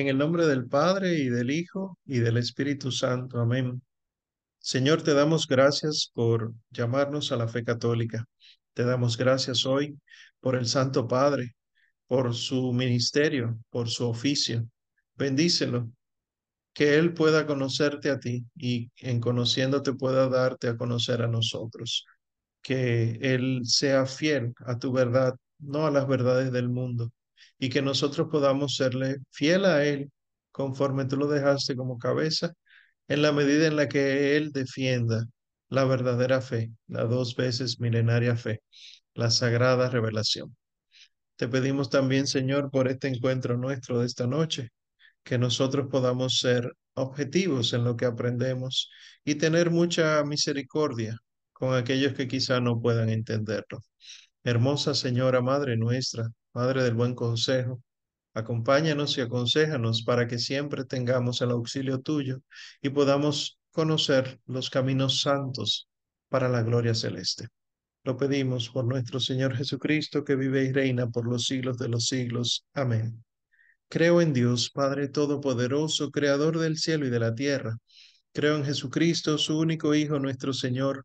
En el nombre del Padre y del Hijo y del Espíritu Santo. Amén. Señor, te damos gracias por llamarnos a la fe católica. Te damos gracias hoy por el Santo Padre, por su ministerio, por su oficio. Bendícelo, que Él pueda conocerte a ti y en conociéndote pueda darte a conocer a nosotros. Que Él sea fiel a tu verdad, no a las verdades del mundo y que nosotros podamos serle fiel a Él conforme tú lo dejaste como cabeza, en la medida en la que Él defienda la verdadera fe, la dos veces milenaria fe, la sagrada revelación. Te pedimos también, Señor, por este encuentro nuestro de esta noche, que nosotros podamos ser objetivos en lo que aprendemos y tener mucha misericordia con aquellos que quizá no puedan entenderlo. Hermosa Señora Madre nuestra, Madre del Buen Consejo, acompáñanos y aconséjanos para que siempre tengamos el auxilio tuyo y podamos conocer los caminos santos para la gloria celeste. Lo pedimos por nuestro Señor Jesucristo, que vive y reina por los siglos de los siglos. Amén. Creo en Dios, Padre Todopoderoso, Creador del cielo y de la tierra. Creo en Jesucristo, su único Hijo, nuestro Señor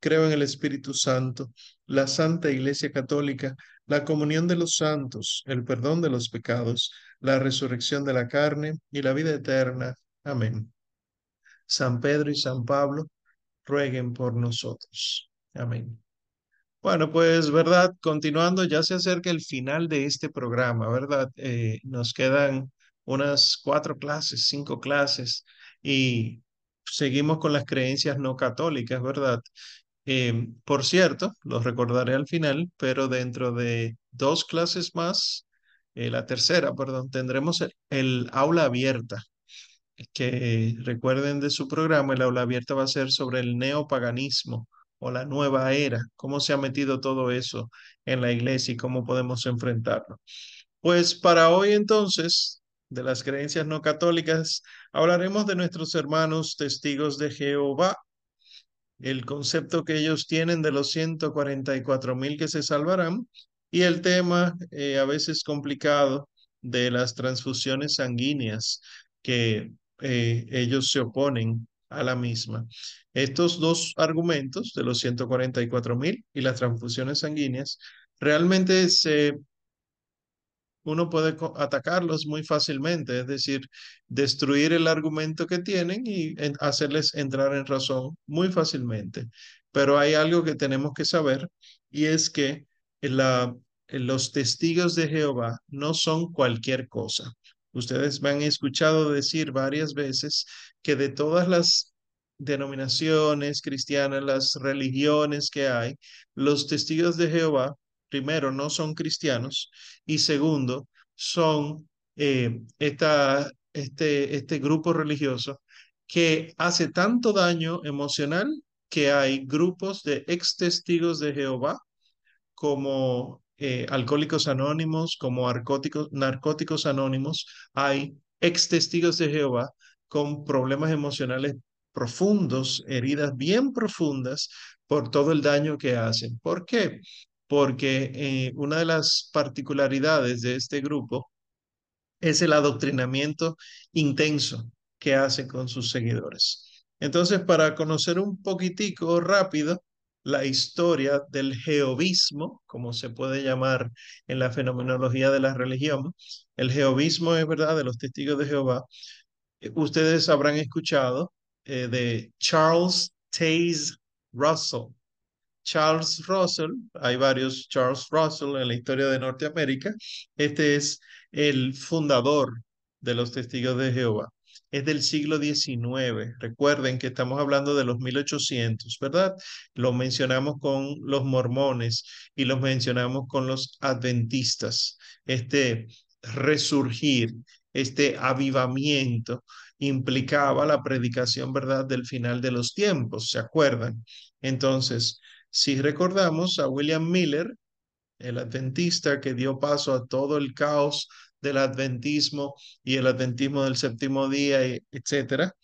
Creo en el Espíritu Santo, la Santa Iglesia Católica, la comunión de los santos, el perdón de los pecados, la resurrección de la carne y la vida eterna. Amén. San Pedro y San Pablo, rueguen por nosotros. Amén. Bueno, pues, ¿verdad? Continuando, ya se acerca el final de este programa, ¿verdad? Eh, nos quedan unas cuatro clases, cinco clases y seguimos con las creencias no católicas, ¿verdad? Em, por cierto, los recordaré al final, pero dentro de dos clases más, eh, la tercera, perdón, tendremos el, aula abierta, que recuerden de su programa, el aula abierta va a ser sobre el neopaganismo o la nueva era, cómo se ha metido todo eso en la iglesia y cómo podemos enfrentarlo. Pues para hoy entonces, de las creencias no católicas, hablaremos de nuestros hermanos testigos de Jehová el concepto que ellos tienen de los 144 mil que se salvarán y el tema eh, a veces complicado de las transfusiones sanguíneas que eh, ellos se oponen a la misma. Estos dos argumentos de los 144 mil y las transfusiones sanguíneas realmente se uno puede atacarlos muy fácilmente, es decir, destruir el argumento que tienen y hacerles entrar en razón muy fácilmente. Pero hay algo que tenemos que saber y es que los testigos de Jehová no son cualquier cosa. Ustedes me han escuchado decir varias veces que de todas las denominaciones cristianas, las religiones que hay, los testigos de Jehová primero, no son cristianos y segundo, son eh, esta, este, este grupo religioso que hace tanto daño emocional que hay grupos de ex testigos de Jehová como eh, alcohólicos anónimos, como narcóticos anónimos, hay ex testigos de Jehová con problemas emocionales profundos, heridas bien profundas por todo el daño que hacen. ¿Por qué? Porque eh, una de las particularidades de este grupo es el adoctrinamiento intenso que hace con sus seguidores. Entonces, para conocer un poquitico rápido la historia del jehovismo, como se puede llamar en la fenomenología de la religión, el jehovismo es verdad de los testigos de Jehová. Eh, ustedes habrán escuchado eh, de Charles Taze Russell. Charles Russell, hay varios Charles Russell en la historia de Norteamérica, este es el fundador de los testigos de Jehová. Es del siglo XIX. Recuerden que estamos hablando de los 1800, ¿verdad? Lo mencionamos con los mormones y los mencionamos con los adventistas. Este resurgir, este avivamiento implicaba la predicación, ¿verdad?, del final de los tiempos, ¿se acuerdan? Entonces, si recordamos a William Miller, el adventista que dio paso a todo el caos del adventismo y el adventismo del séptimo día, etcétera,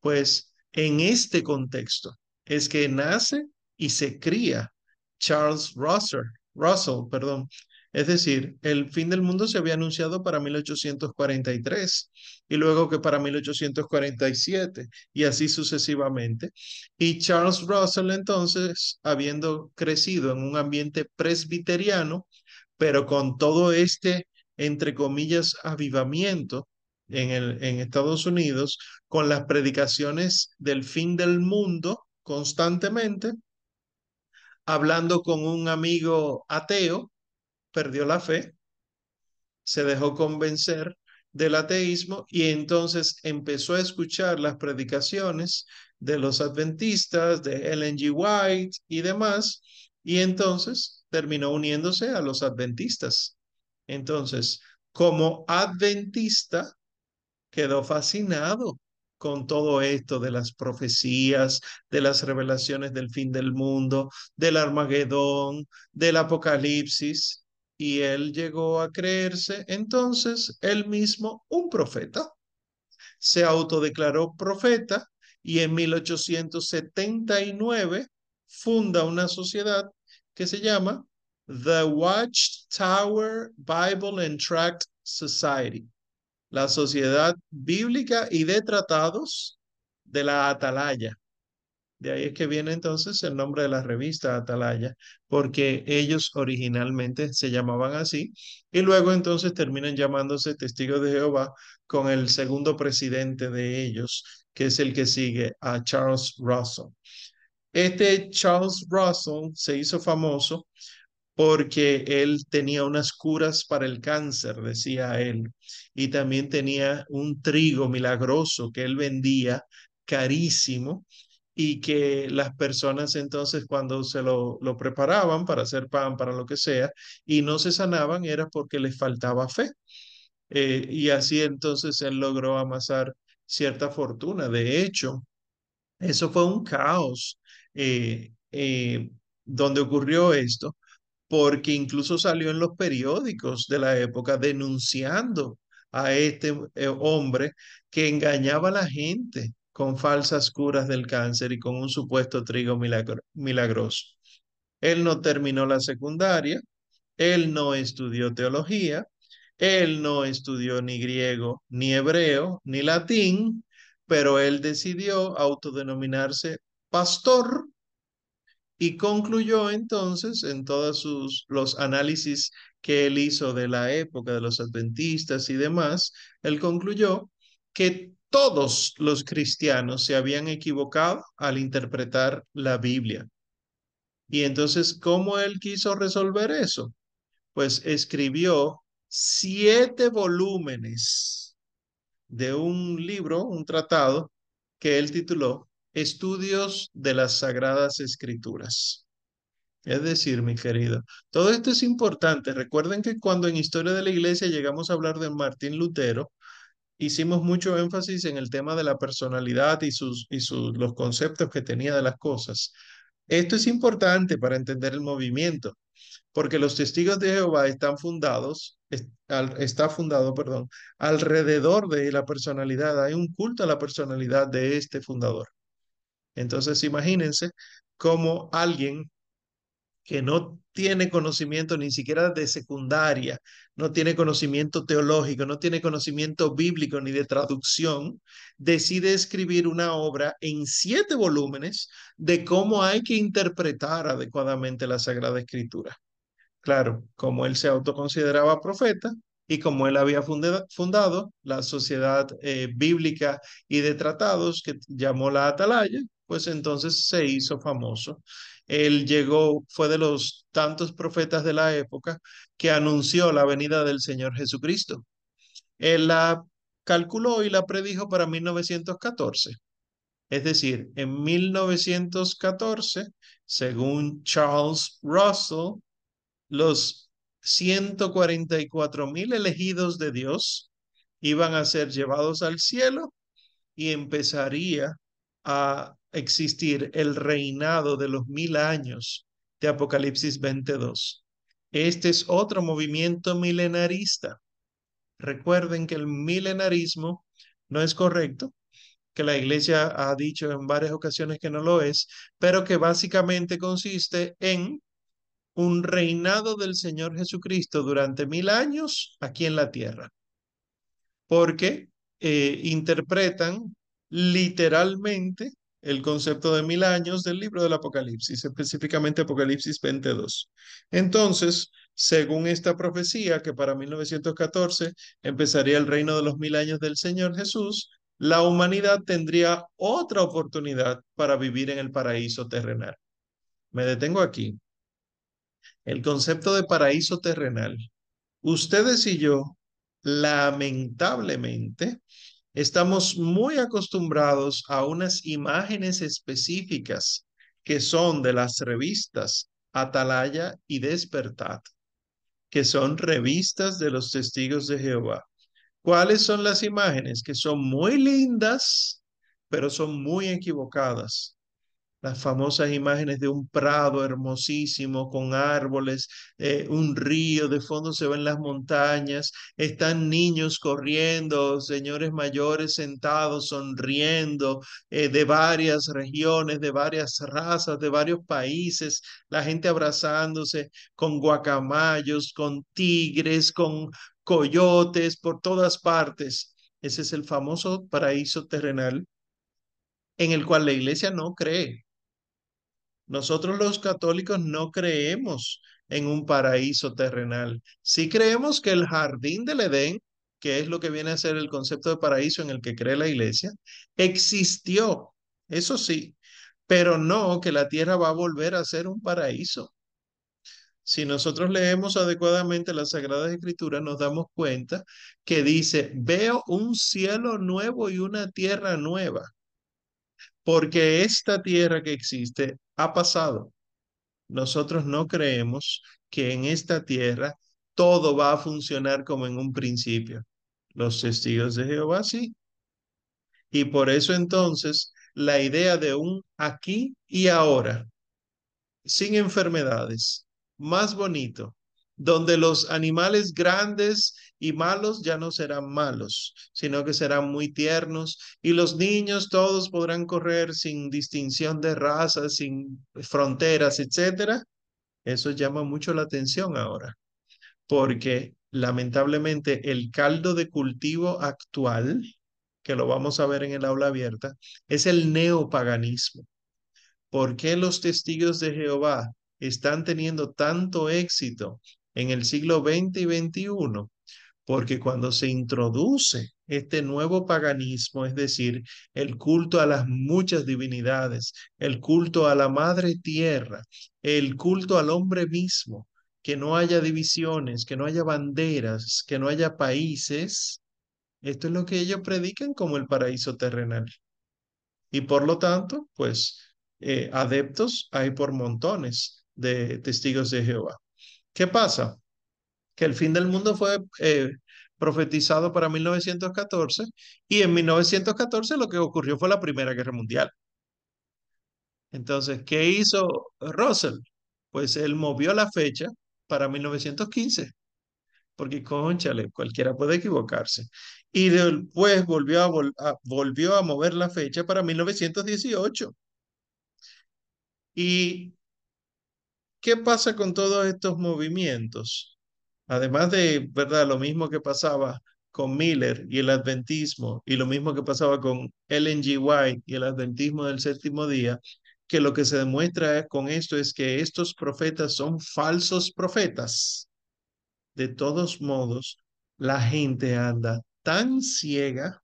pues en este contexto es que nace y se cría Charles Russell, Russell, perdón, es decir, el fin del mundo se había anunciado para 1843 y luego que para 1847 y así sucesivamente. Y Charles Russell entonces, habiendo crecido en un ambiente presbiteriano, pero con todo este, entre comillas, avivamiento en, el, en Estados Unidos, con las predicaciones del fin del mundo constantemente, hablando con un amigo ateo, perdió la fe, se dejó convencer del ateísmo y entonces empezó a escuchar las predicaciones de los adventistas, de Ellen G. White y demás, y entonces terminó uniéndose a los adventistas. Entonces, como adventista, quedó fascinado con todo esto de las profecías, de las revelaciones del fin del mundo, del Armagedón, del Apocalipsis, y él llegó a creerse entonces él mismo un profeta. Se autodeclaró profeta y en 1879 funda una sociedad que se llama The Watchtower Bible and Tract Society, la Sociedad Bíblica y de Tratados de la Atalaya. De ahí es que viene entonces el nombre de la revista Atalaya, porque ellos originalmente se llamaban así y luego entonces terminan llamándose Testigos de Jehová con el segundo presidente de ellos, que es el que sigue a Charles Russell. Este Charles Russell se hizo famoso porque él tenía unas curas para el cáncer, decía él, y también tenía un trigo milagroso que él vendía carísimo y que las personas entonces cuando se lo, lo, preparaban para hacer pan, para lo que sea, y no se sanaban, era porque les faltaba fe. Eh, y así entonces él logró amasar cierta fortuna. De hecho, eso fue un caos eh, eh, donde ocurrió esto, porque incluso salió en los periódicos de la época denunciando a este hombre que engañaba a la gente con falsas curas del cáncer y con un supuesto trigo milagroso. Él no terminó la secundaria, él no estudió teología, él no estudió ni griego, ni hebreo, ni latín, pero él decidió autodenominarse pastor y concluyó entonces en todos sus, los análisis que él hizo de la época de los adventistas y demás, él concluyó que todos los cristianos se habían equivocado al interpretar la Biblia. Y entonces, ¿cómo él quiso resolver eso? Pues escribió siete volúmenes de un libro, un tratado, que él tituló Estudios de las Sagradas Escrituras. Es decir, mi querido, todo esto es importante. Recuerden que cuando en Historia de la Iglesia llegamos a hablar de Martín Lutero, hicimos mucho énfasis en el tema de la personalidad y, sus, y sus, los conceptos que tenía de las cosas. Esto es importante para entender el movimiento, porque los testigos de Jehová están fundados, está fundado, perdón, alrededor de la personalidad. Hay un culto a la personalidad de este fundador. Entonces, imagínense cómo alguien que no tiene conocimiento ni siquiera de secundaria, no tiene conocimiento teológico, no tiene conocimiento bíblico ni de traducción, decide escribir una obra en siete volúmenes de cómo hay que interpretar adecuadamente la Sagrada Escritura. Claro, como él se autoconsideraba profeta y como él había fundado la Sociedad eh, Bíblica y de Tratados que llamó la Atalaya, pues entonces se hizo famoso él llegó, fue de los tantos profetas de la época que anunció la venida del Señor Jesucristo. Él la calculó y la predijo para 1914. Es decir, en 1914, según Charles Russell, los 144 mil elegidos de Dios iban a ser llevados al cielo y empezaría a existir el reinado de los mil años de Apocalipsis 22. Este es otro movimiento milenarista. Recuerden que el milenarismo no es correcto, que la iglesia ha dicho en varias ocasiones que no lo es, pero que básicamente consiste en un reinado del Señor Jesucristo durante mil años aquí en la tierra, porque eh, interpretan literalmente el concepto de mil años del libro del Apocalipsis, específicamente Apocalipsis 22. Entonces, según esta profecía, que para 1914 empezaría el reino de los mil años del Señor Jesús, la humanidad tendría otra oportunidad para vivir en el paraíso terrenal. Me detengo aquí. El concepto de paraíso terrenal. Ustedes y yo, lamentablemente, estamos muy acostumbrados a unas imágenes específicas que son de las revistas Atalaya y Despertad, que son revistas de los testigos de Jehová. ¿Cuáles son las imágenes? Que son muy lindas, pero son muy equivocadas las famosas imágenes de un prado hermosísimo con árboles, eh, un río, de fondo se ven las montañas, están niños corriendo, señores mayores sentados sonriendo, eh, de varias regiones, de varias razas, de varios países, la gente abrazándose con guacamayos, con tigres, con coyotes por todas partes. Ese es el famoso paraíso terrenal en el cual la iglesia no cree. Nosotros los católicos no creemos en un paraíso terrenal. Sí creemos que el jardín del Edén, que es lo que viene a ser el concepto de paraíso en el que cree la iglesia, existió, eso sí, pero no que la tierra va a volver a ser un paraíso. Si nosotros leemos adecuadamente las Sagradas Escrituras, nos damos cuenta que dice, veo un cielo nuevo y una tierra nueva porque esta tierra que existe ha pasado. Nosotros no creemos que en esta tierra todo va a funcionar como en un principio. Los testigos de Jehová sí. Y por eso entonces la idea de un aquí y ahora, sin enfermedades, más bonito, donde los animales grandes y malos ya no serán malos, sino que serán muy tiernos y los niños todos podrán correr sin distinción de razas, sin fronteras, etcétera. Eso llama mucho la atención ahora, porque lamentablemente el caldo de cultivo actual, que lo vamos a ver en el aula abierta, es el neopaganismo. ¿Por qué los testigos de Jehová están teniendo tanto éxito en el siglo XX y XXI, porque cuando se introduce este nuevo paganismo, es decir, el culto a las muchas divinidades, el culto a la madre tierra, el culto al hombre mismo, que no haya divisiones, que no haya banderas, que no haya países, esto es lo que ellos predican como el paraíso terrenal. Y por lo tanto, pues eh, adeptos hay por montones de testigos de Jehová. ¿Qué pasa? Que el fin del mundo fue eh, profetizado para 1914 y en 1914 lo que ocurrió fue la Primera Guerra Mundial. Entonces, ¿qué hizo Russell? Pues él movió la fecha para 1915, porque conchale, cualquiera puede equivocarse. Y después volvió a, volvió a mover la fecha para 1918. Y ¿Qué pasa con todos estos movimientos? Además de, ¿verdad? Lo mismo que pasaba con Miller y el adventismo, y lo mismo que pasaba con Ellen G. White y el adventismo del séptimo día, que lo que se demuestra con esto es que estos profetas son falsos profetas. De todos modos, la gente anda tan ciega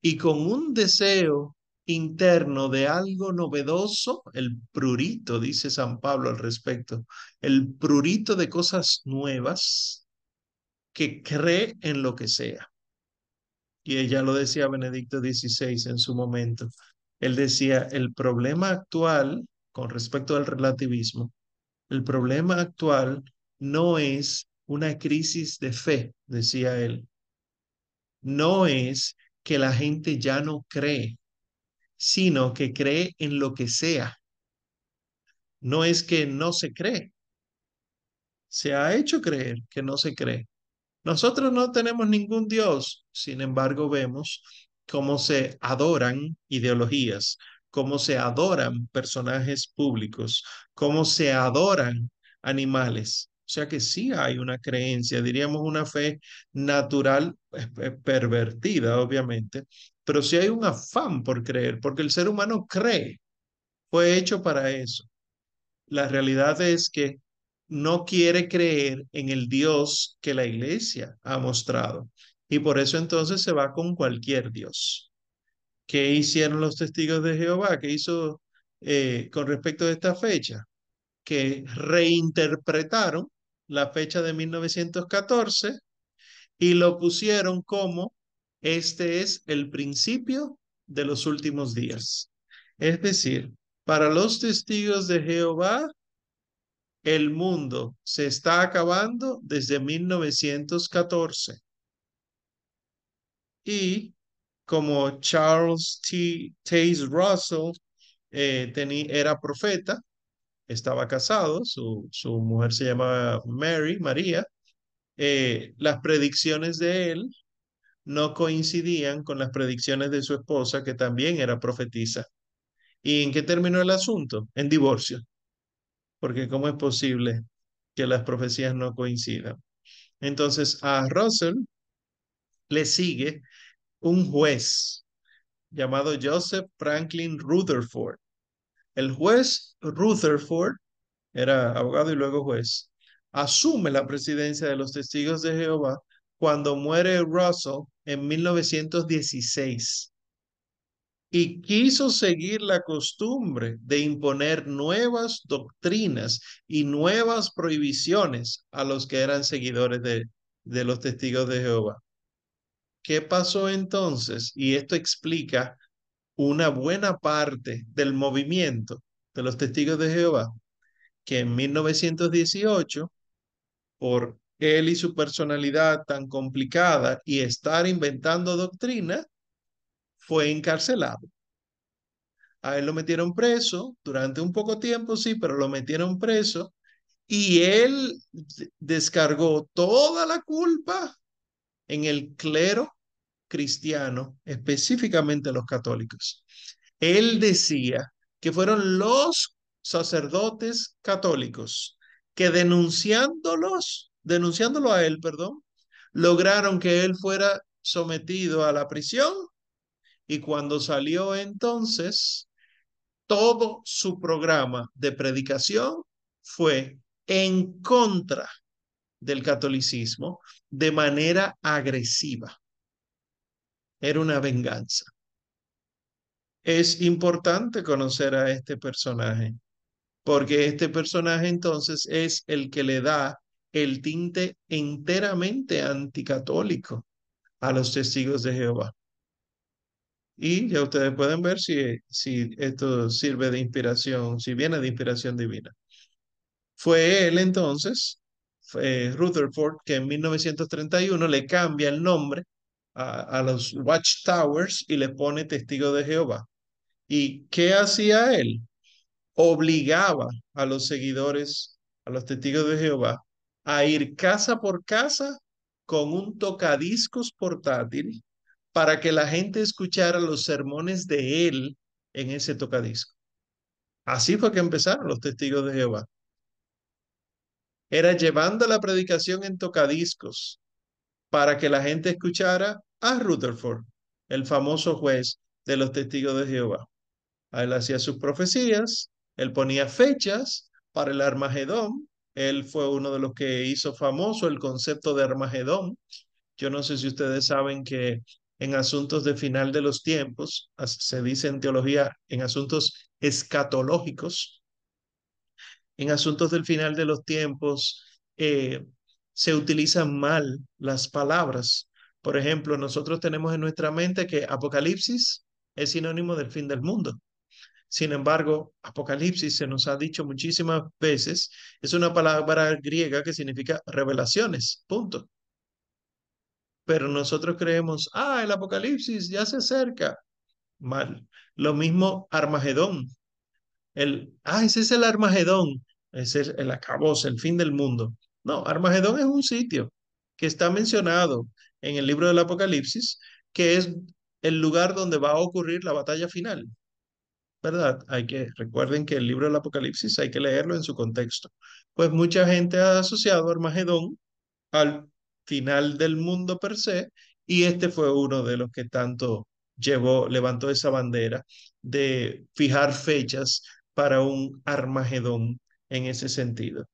y con un deseo interno de algo novedoso, el prurito, dice San Pablo al respecto, el prurito de cosas nuevas que cree en lo que sea. Y ella lo decía Benedicto XVI en su momento. Él decía, el problema actual con respecto al relativismo, el problema actual no es una crisis de fe, decía él. No es que la gente ya no cree, sino que cree en lo que sea. No es que no se cree, se ha hecho creer que no se cree. Nosotros no tenemos ningún Dios, sin embargo vemos cómo se adoran ideologías, cómo se adoran personajes públicos, cómo se adoran animales. O sea que sí hay una creencia, diríamos una fe natural, eh, eh, pervertida, obviamente, pero sí hay un afán por creer, porque el ser humano cree, fue hecho para eso. La realidad es que no quiere creer en el Dios que la iglesia ha mostrado. Y por eso entonces se va con cualquier Dios. ¿Qué hicieron los testigos de Jehová? ¿Qué hizo eh, con respecto a esta fecha? Que reinterpretaron la fecha de 1914 y lo pusieron como este es el principio de los últimos días. Es decir, para los testigos de Jehová, el mundo se está acabando desde 1914. Y como Charles T. Taze Russell eh, era profeta, estaba casado, su, mujer se llamaba Mary, María, eh, las predicciones de él no coincidían con las predicciones de su esposa, que también era profetisa. ¿Y en qué terminó el asunto? En divorcio. Porque ¿cómo es posible que las profecías no coincidan? Entonces a Russell le sigue un juez llamado Joseph Franklin Rutherford. El juez Rutherford era abogado y luego juez. Asume la presidencia de los testigos de Jehová cuando muere Russell en 1916 y quiso seguir la costumbre de imponer nuevas doctrinas y nuevas prohibiciones a los que eran seguidores de, de los testigos de Jehová. ¿Qué pasó entonces? Y esto explica una buena parte del movimiento de los testigos de Jehová, que en 1918, por él y su personalidad tan complicada y estar inventando doctrina, fue encarcelado. A él lo metieron preso durante un poco tiempo, sí, pero lo metieron preso y él descargó toda la culpa en el clero cristiano, específicamente los católicos. Él decía que fueron los sacerdotes católicos que denunciándolos, denunciándolo a él, perdón, lograron que él fuera sometido a la prisión y cuando salió entonces, todo su programa de predicación fue en contra del catolicismo de manera agresiva. Era una venganza. Es importante conocer a este personaje, porque este personaje entonces es el que le da el tinte enteramente anticatólico a los testigos de Jehová. Y ya ustedes pueden ver si, si esto sirve de inspiración, si viene de inspiración divina. Fue él entonces, Rutherford, que en 1931 le cambia el nombre a, a los Watchtowers y le pone testigo de Jehová. ¿Y qué hacía él? Obligaba a los seguidores, a los testigos de Jehová, a ir casa por casa con un tocadiscos portátil para que la gente escuchara los sermones de él en ese tocadisco. Así fue que empezaron los testigos de Jehová. Era llevando la predicación en tocadiscos para que la gente escuchara a Rutherford, el famoso juez de los testigos de Jehová. él hacía sus profecías, él ponía fechas para el Armagedón. Él fue uno de los que hizo famoso el concepto de Armagedón. Yo no sé si ustedes saben que en asuntos de final de los tiempos, se dice en teología, en asuntos escatológicos, en asuntos del final de los tiempos, eh, se utilizan mal las palabras. Por ejemplo, nosotros tenemos en nuestra mente que Apocalipsis es sinónimo del fin del mundo. Sin embargo, Apocalipsis se nos ha dicho muchísimas veces, es una palabra griega que significa revelaciones, punto. pero nosotros creemos, ah, el apocalipsis ya se acerca. Mal. Lo mismo Armagedón. El, ah, ese es el Armagedón. Es el acabose, el fin del mundo. No, Armagedón es un sitio que está mencionado en el libro del Apocalipsis, que es el lugar donde va a ocurrir la batalla final. ¿Verdad? Hay que, recuerden que el libro del Apocalipsis hay que leerlo en su contexto. Pues mucha gente ha asociado Armagedón al final del mundo per se, y este fue uno de los que tanto llevó, levantó esa bandera de fijar fechas para un Armagedón en ese sentido.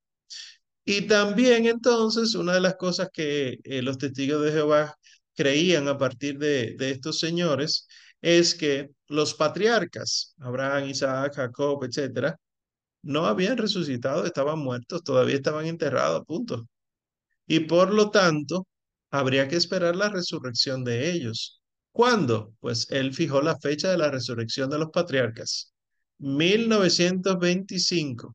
Y también entonces, una de las cosas que eh, los testigos de Jehová creían a partir de, de estos señores es que los patriarcas, Abraham, Isaac, Jacob, etcétera, no habían resucitado, estaban muertos, todavía estaban enterrados, punto. Y por lo tanto, habría que esperar la resurrección de ellos. ¿Cuándo? Pues él fijó la fecha de la resurrección de los patriarcas, 1925.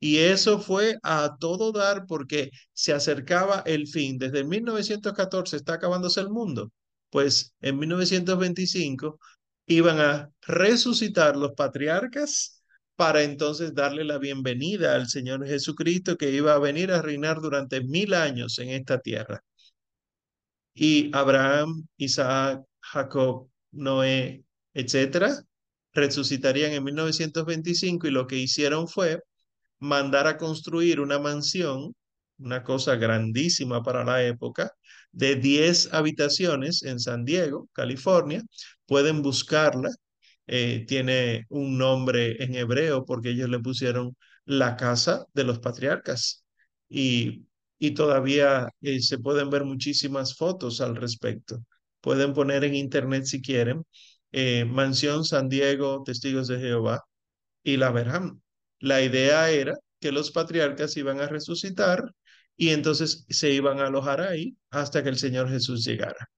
Y eso fue a todo dar porque se acercaba el fin. Desde 1914 está acabándose el mundo. Pues en 1925 iban a resucitar los patriarcas para entonces darle la bienvenida al Señor Jesucristo que iba a venir a reinar durante mil años en esta tierra. Y Abraham, Isaac, Jacob, Noé, etcétera, resucitarían en 1925 y lo que hicieron fue mandar a construir una mansión, una cosa grandísima para la época, de 10 habitaciones en San Diego, California. Pueden buscarla eh, tiene un nombre en hebreo porque ellos le pusieron la casa de los patriarcas y, y todavía eh, se pueden ver muchísimas fotos al respecto. Pueden poner en internet si quieren, eh, Mansión San Diego, Testigos de Jehová, y la verán. La idea era que los patriarcas iban a resucitar y entonces se iban a alojar ahí hasta que el Señor Jesús llegara.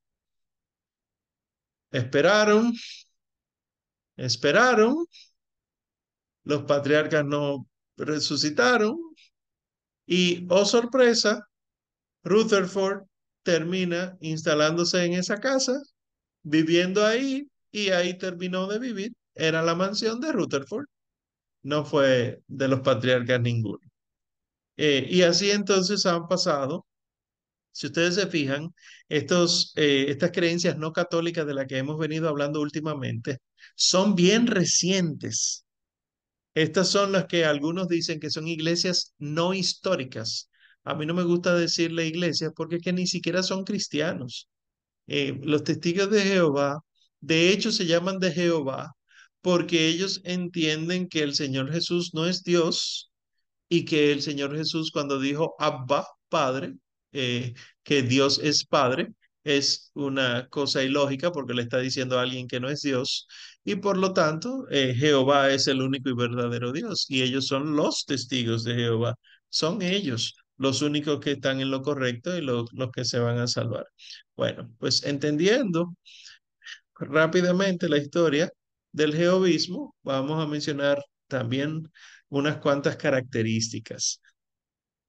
Esperaron, esperaron, los patriarcas no resucitaron y, oh sorpresa, Rutherford termina instalándose en esa casa, viviendo ahí y ahí terminó de vivir. Era la mansión de Rutherford, no fue de los patriarcas ninguno. Eh, y así entonces han pasado si ustedes se fijan, estos, eh, estas creencias no católicas de las que hemos venido hablando últimamente son bien recientes. Estas son las que algunos dicen que son iglesias no históricas. A mí no me gusta decirle iglesias porque es que ni siquiera son cristianos. Eh, los testigos de Jehová, de hecho, se llaman de Jehová porque ellos entienden que el Señor Jesús no es Dios y que el Señor Jesús cuando dijo Abba, Padre, eh, que Dios es Padre es una cosa ilógica porque le está diciendo a alguien que no es Dios y por lo tanto eh, Jehová es el único y verdadero Dios y ellos son los testigos de Jehová. Son ellos los únicos que están en lo correcto y los que se van a salvar. Bueno, pues entendiendo rápidamente la historia del jehovismo, vamos a mencionar también unas cuantas características.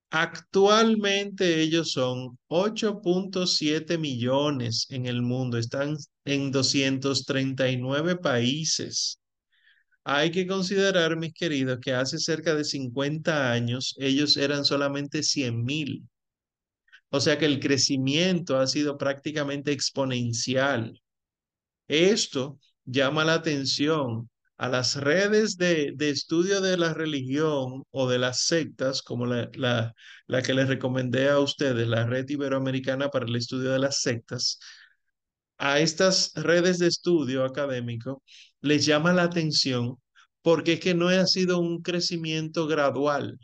Actualmente ellos son 8.7 millones en el mundo, están en 239 países. Hay que considerar, mis queridos, que hace cerca de 50 años ellos eran solamente 100 mil. O sea que el crecimiento ha sido prácticamente exponencial. Esto llama la atención a las redes de, estudio de la religión o de las sectas, como la, la, la que les recomendé a ustedes, la red iberoamericana para el estudio de las sectas, a estas redes de estudio académico les llama la atención porque es que no ha sido un crecimiento gradual,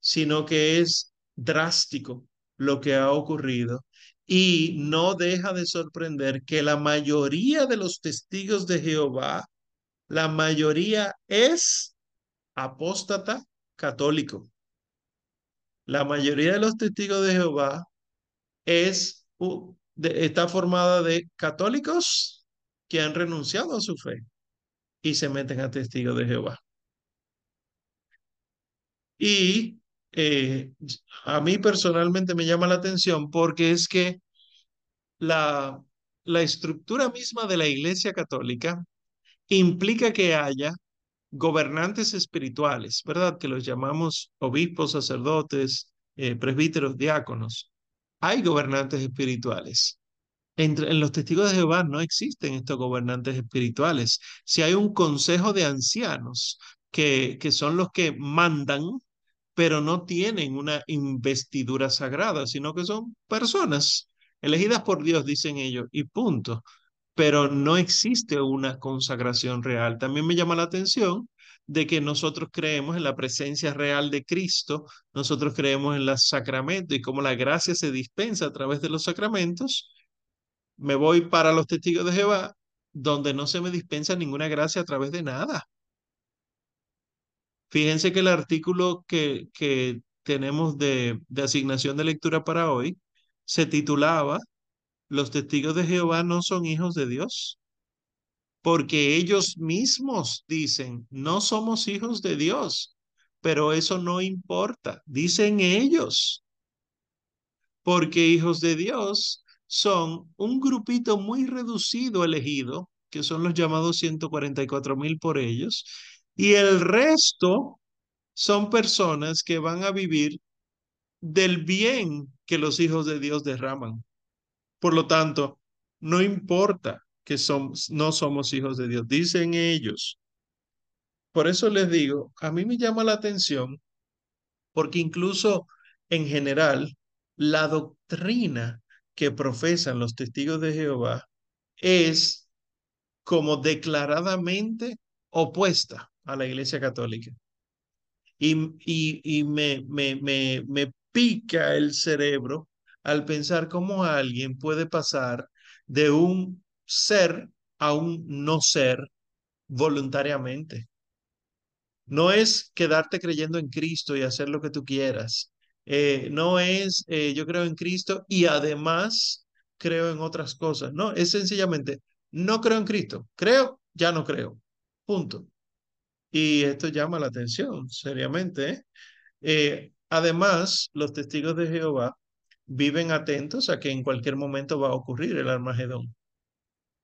sino que es drástico lo que ha ocurrido y no deja de sorprender que la mayoría de los testigos de Jehová la mayoría es apóstata católico. La mayoría de los testigos de Jehová es, está formada de católicos que han renunciado a su fe y se meten a testigos de Jehová. Y eh, a mí personalmente me llama la atención porque es que la, la estructura misma de la Iglesia Católica implica que haya gobernantes espirituales, ¿verdad? Que los llamamos obispos, sacerdotes, eh, presbíteros, diáconos. Hay gobernantes espirituales. Entre, en los testigos de Jehová no existen estos gobernantes espirituales. Si hay un consejo de ancianos que, que son los que mandan, pero no tienen una investidura sagrada, sino que son personas elegidas por Dios, dicen ellos, y punto. Pero no existe una consagración real. También me llama la atención de que nosotros creemos en la presencia real de Cristo, nosotros creemos en los sacramentos y cómo la gracia se dispensa a través de los sacramentos. Me voy para los testigos de Jehová, donde no se me dispensa ninguna gracia a través de nada. Fíjense que el artículo que, que tenemos de, de asignación de lectura para hoy se titulaba Los testigos de Jehová no son hijos de Dios, porque ellos mismos dicen, no somos hijos de Dios, pero eso no importa, dicen ellos, porque hijos de Dios son un grupito muy reducido elegido, que son los llamados 144 mil por ellos, y el resto son personas que van a vivir del bien que los hijos de Dios derraman. Por lo tanto, no importa que no somos hijos de Dios, dicen ellos. Por eso les digo, a mí me llama la atención, porque incluso en general, la doctrina que profesan los testigos de Jehová es como declaradamente opuesta a la Iglesia Católica. Y, y, y me, me, me, me pica el cerebro al pensar cómo alguien puede pasar de un ser a un no ser voluntariamente. No es quedarte creyendo en Cristo y hacer lo que tú quieras. Eh, no es eh, yo creo en Cristo y además creo en otras cosas. No, es sencillamente no creo en Cristo. Creo, ya no creo. Punto. Y esto llama la atención, seriamente. ¿eh? Además, los testigos de Jehová viven atentos a que en cualquier momento va a ocurrir el Armagedón.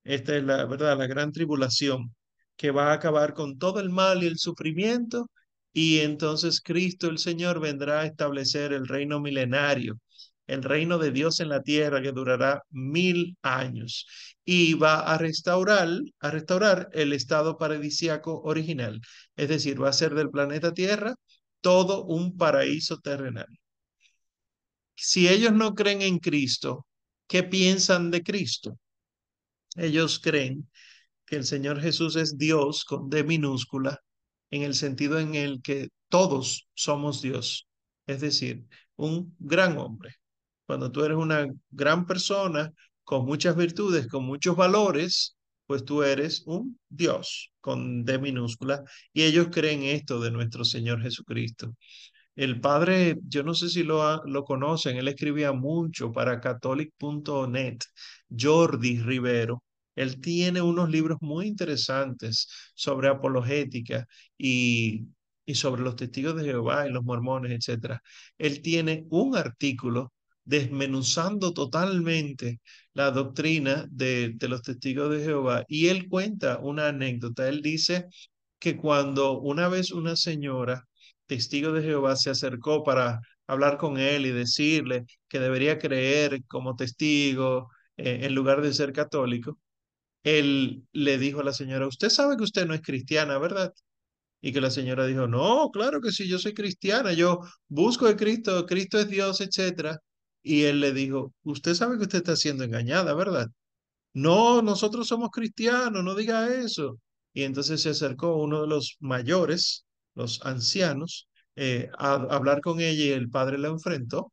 Esta es la verdad, la gran tribulación que va a acabar con todo el mal y el sufrimiento y entonces Cristo el Señor vendrá a establecer el reino milenario, el reino de Dios en la tierra que durará mil años y va a restaurar, a restaurar el estado paradisiaco original. Es decir, va a ser del planeta Tierra todo un paraíso terrenal. Si ellos no creen en Cristo, ¿qué piensan de Cristo? Ellos creen que el Señor Jesús es Dios con D minúscula, en el sentido en el que todos somos Dios, es decir, un gran hombre. Cuando tú eres una gran persona con muchas virtudes, con muchos valores, pues tú eres un Dios con D minúscula y ellos creen esto de nuestro Señor Jesucristo. El padre, yo no sé si lo, lo conocen, él escribía mucho para catholic.net, Jordi Rivero. Él tiene unos libros muy interesantes sobre apologética y, y sobre los testigos de Jehová y los mormones, etc. Él tiene un artículo desmenuzando totalmente la doctrina de, de los testigos de Jehová y él cuenta una anécdota. Él dice que cuando una vez una señora testigo de Jehová se acercó para hablar con él y decirle que debería creer como testigo eh, en lugar de ser católico, él le dijo a la señora, usted sabe que usted no es cristiana, ¿verdad? Y que la señora dijo, no, claro que sí, yo soy cristiana, yo busco a Cristo, Cristo es Dios, etcétera. Y él le dijo, usted sabe que usted está siendo engañada, ¿verdad? No, nosotros somos cristianos, no diga eso. Y entonces se acercó uno de los mayores, los ancianos, eh, a, hablar con ella y el padre la enfrentó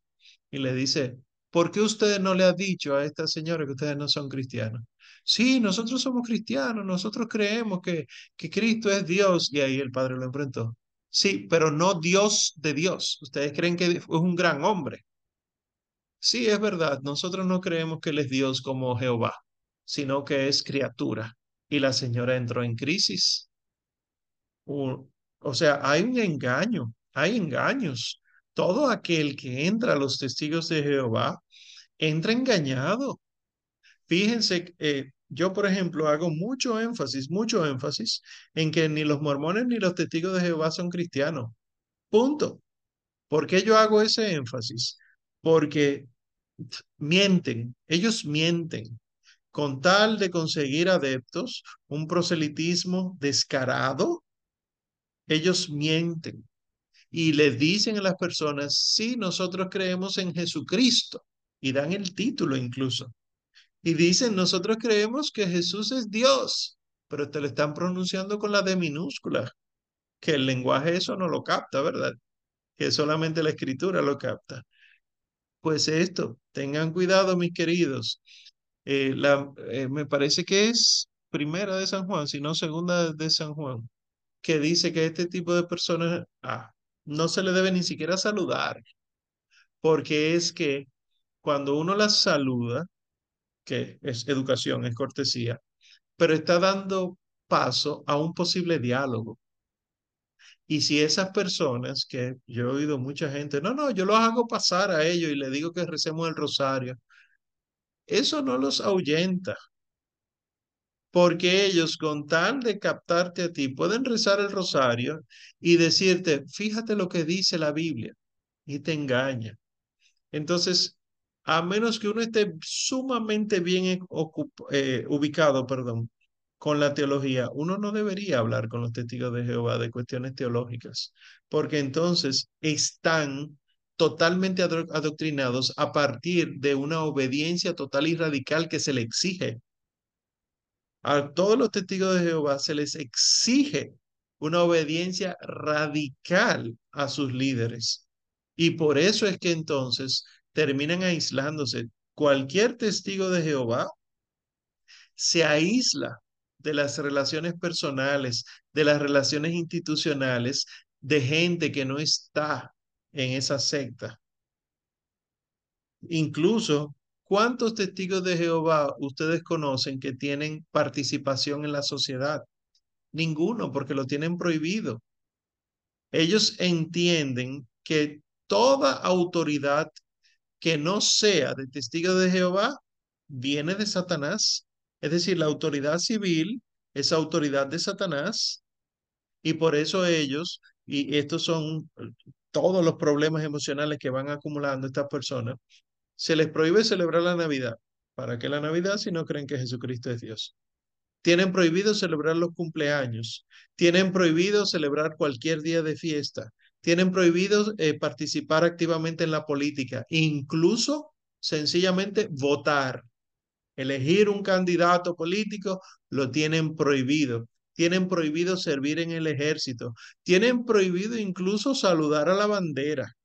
y le dice, ¿por qué usted no le ha dicho a esta señora que ustedes no son cristianos? Sí, nosotros somos cristianos, nosotros creemos que, que Cristo es Dios y ahí el padre lo enfrentó. Sí, pero no Dios de Dios. Ustedes creen que es un gran hombre. Sí, es verdad, nosotros no creemos que Él es Dios como Jehová, sino que es criatura. Y la señora entró en crisis. O, o sea, hay un engaño, hay engaños. Todo aquel que entra a los testigos de Jehová entra engañado. Fíjense, eh, yo por ejemplo hago mucho énfasis, mucho énfasis en que ni los mormones ni los testigos de Jehová son cristianos. Punto. ¿Por qué yo hago ese énfasis? Porque mienten, ellos mienten con tal de conseguir adeptos, un proselitismo descarado, ellos mienten y le dicen a las personas, sí, nosotros creemos en Jesucristo y dan el título incluso. Y dicen, nosotros creemos que Jesús es Dios, pero te lo están pronunciando con la D minúscula, que el lenguaje eso no lo capta, ¿verdad? Que solamente la escritura lo capta. Pues esto, tengan cuidado, mis queridos. Eh, la, eh, me parece que es primera de San Juan, si no segunda de San Juan, que dice que este tipo de personas ah, no se le debe ni siquiera saludar, porque es que cuando uno las saluda, que es educación, es cortesía, pero está dando paso a un posible diálogo. Y si esas personas, que yo he oído mucha gente, no, no, yo los hago pasar a ellos y le digo que recemos el rosario, eso no los ahuyenta, porque ellos con tal de captarte a ti pueden rezar el rosario y decirte, fíjate lo que dice la Biblia, y te engaña. Entonces, a menos que uno esté sumamente bien eh, ubicado, perdón, con la teología, uno no debería hablar con los testigos de Jehová de cuestiones teológicas, porque entonces están totalmente adoctrinados a partir de una obediencia total y radical que se le exige. A todos los testigos de Jehová se les exige una obediencia radical a sus líderes. Y por eso es que entonces terminan aislándose. Cualquier testigo de Jehová se aísla de las relaciones personales, de las relaciones institucionales, de gente que no está en esa secta. Incluso, ¿cuántos testigos de Jehová ustedes conocen que tienen participación en la sociedad? Ninguno, porque lo tienen prohibido. Ellos entienden que toda autoridad que no sea de testigo de Jehová viene de Satanás. Es decir, la autoridad civil es autoridad de Satanás y por eso ellos, y estos son todos los problemas emocionales que van acumulando estas personas, se les prohíbe celebrar la Navidad. ¿Para qué la Navidad si no creen que Jesucristo es Dios? Tienen prohibido celebrar los cumpleaños. Tienen prohibido celebrar cualquier día de fiesta. Tienen prohibido eh, participar activamente en la política. Incluso, sencillamente, votar. Elegir un candidato político lo tienen prohibido. Tienen prohibido servir en el ejército. Tienen prohibido incluso saludar a la bandera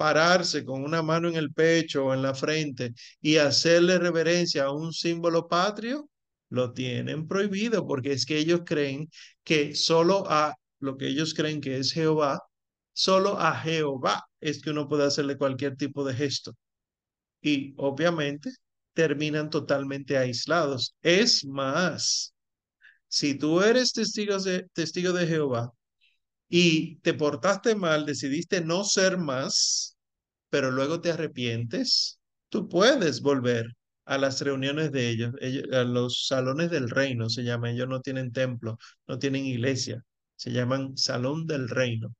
pararse con una mano en el pecho o en la frente y hacerle reverencia a un símbolo patrio, lo tienen prohibido porque es que ellos creen que solo a lo que ellos creen que es Jehová, solo a Jehová es que uno puede hacerle cualquier tipo de gesto. Y obviamente terminan totalmente aislados. Es más, si tú eres testigo de, testigo de Jehová y te portaste mal, decidiste no ser más, pero luego te arrepientes, tú puedes volver a las reuniones de ellos, a los salones del reino se llama, ellos no tienen templo, no tienen iglesia, se llaman salón del reino.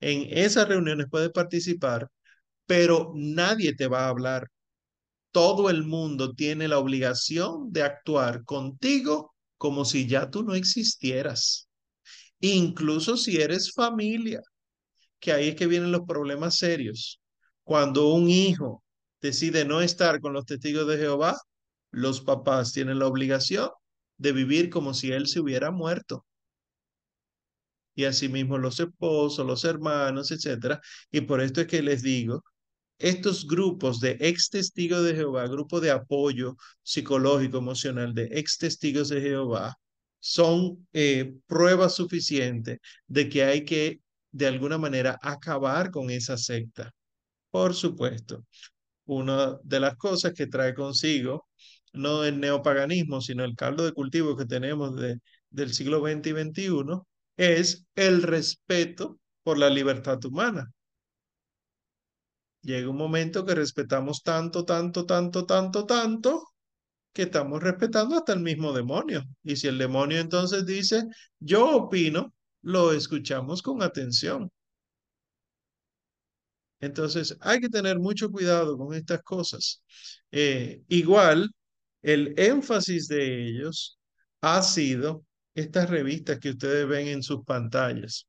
En esas reuniones puedes participar, pero nadie te va a hablar. Todo el mundo tiene la obligación de actuar contigo como si ya tú no existieras. Incluso si eres familia, que ahí es que vienen los problemas serios. Cuando un hijo decide no estar con los testigos de Jehová, los papás tienen la obligación de vivir como si él se hubiera muerto. Y asimismo los esposos, los hermanos, etcétera. Y por esto es que les digo, estos grupos de ex testigos de Jehová, grupo de apoyo psicológico, emocional de ex testigos de Jehová, son eh, pruebas suficientes de que hay que, de alguna manera, acabar con esa secta. Por supuesto, una de las cosas que trae consigo, no el neopaganismo, sino el caldo de cultivo que tenemos de, del siglo XX y XXI, es el respeto por la libertad humana. Llega un momento que respetamos tanto, tanto, tanto, tanto, tanto, que estamos respetando hasta el mismo demonio. Y si el demonio entonces dice, yo opino, lo escuchamos con atención. Entonces, hay que tener mucho cuidado con estas cosas. Eh, igual, el énfasis de ellos ha sido estas revistas que ustedes ven en sus pantallas,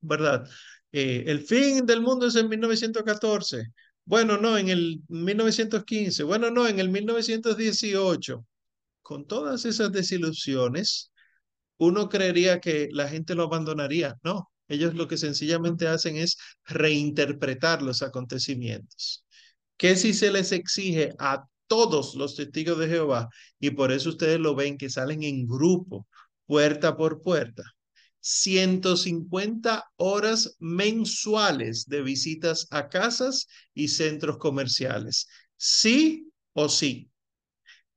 ¿verdad? Eh, el fin del mundo es en 1914. Bueno, no, en el 1915. Bueno, no, en el 1918. Con todas esas desilusiones, uno creería que la gente lo abandonaría. No, ellos lo que sencillamente hacen es reinterpretar los acontecimientos. ¿Qué si se les exige a todos los testigos de Jehová? Y por eso ustedes lo ven que salen en grupo, puerta por puerta. 150 horas mensuales de visitas a casas y centros comerciales. Sí o sí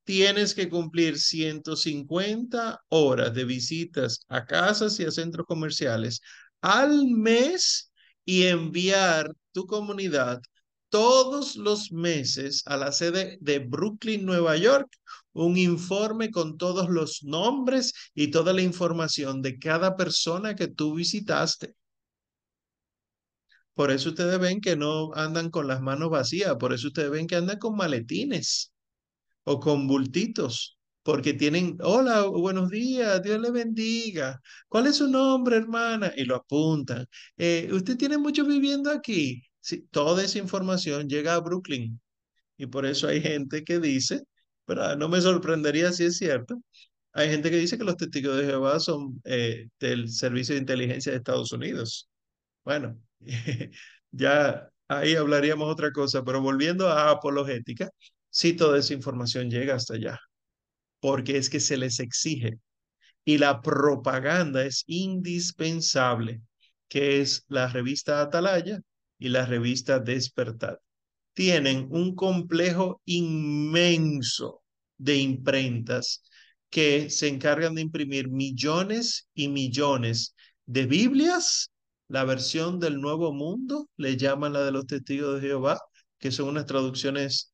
tienes que cumplir 150 horas de visitas a casas y a centros comerciales al mes y enviar tu comunidad todos los meses a la sede de Brooklyn, Nueva York, un informe con todos los nombres y toda la información de cada persona que tú visitaste. Por eso ustedes ven que no andan con las manos vacías, por eso ustedes ven que andan con maletines o con bultitos, porque tienen, hola, buenos días, Dios le bendiga. ¿Cuál es su nombre, hermana? Y lo apuntan. Eh, ¿Usted tiene mucho viviendo aquí? Sí, toda esa información llega a Brooklyn. Y por eso hay gente que dice, pero no me sorprendería si es cierto, hay gente que dice que los testigos de Jehová son eh, del Servicio de Inteligencia de Estados Unidos. Bueno, ya ahí hablaríamos otra cosa, pero volviendo a apologética, si toda esa información llega hasta allá, porque es que se les exige. Y la propaganda es indispensable, que es la revista Atalaya y la revista Despertar. Tienen un complejo inmenso de imprentas que se encargan de imprimir millones y millones de Biblias, la versión del Nuevo Mundo, le llaman la de los testigos de Jehová, que son unas traducciones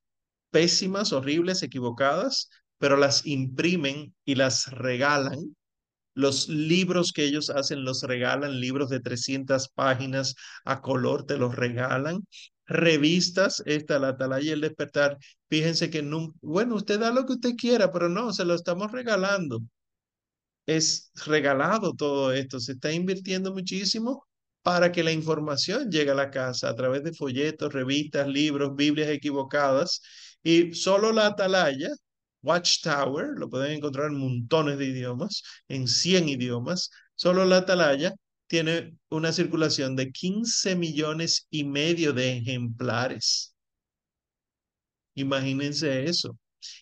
pésimas, horribles, equivocadas, pero las imprimen y las regalan. Los libros que ellos hacen los regalan, libros de 300 páginas a color te los regalan. Revistas, esta, la Atalaya y el Despertar, fíjense que no, bueno, usted da lo que usted quiera, pero no, se lo estamos regalando. Es regalado todo esto, se está invirtiendo muchísimo para que la información llegue a la casa a través de folletos, revistas, libros, Biblias equivocadas y solo la atalaya, Watchtower, lo pueden encontrar en montones de idiomas, en 100 idiomas, solo la atalaya tiene una circulación de 15 millones y medio de ejemplares. Imagínense eso.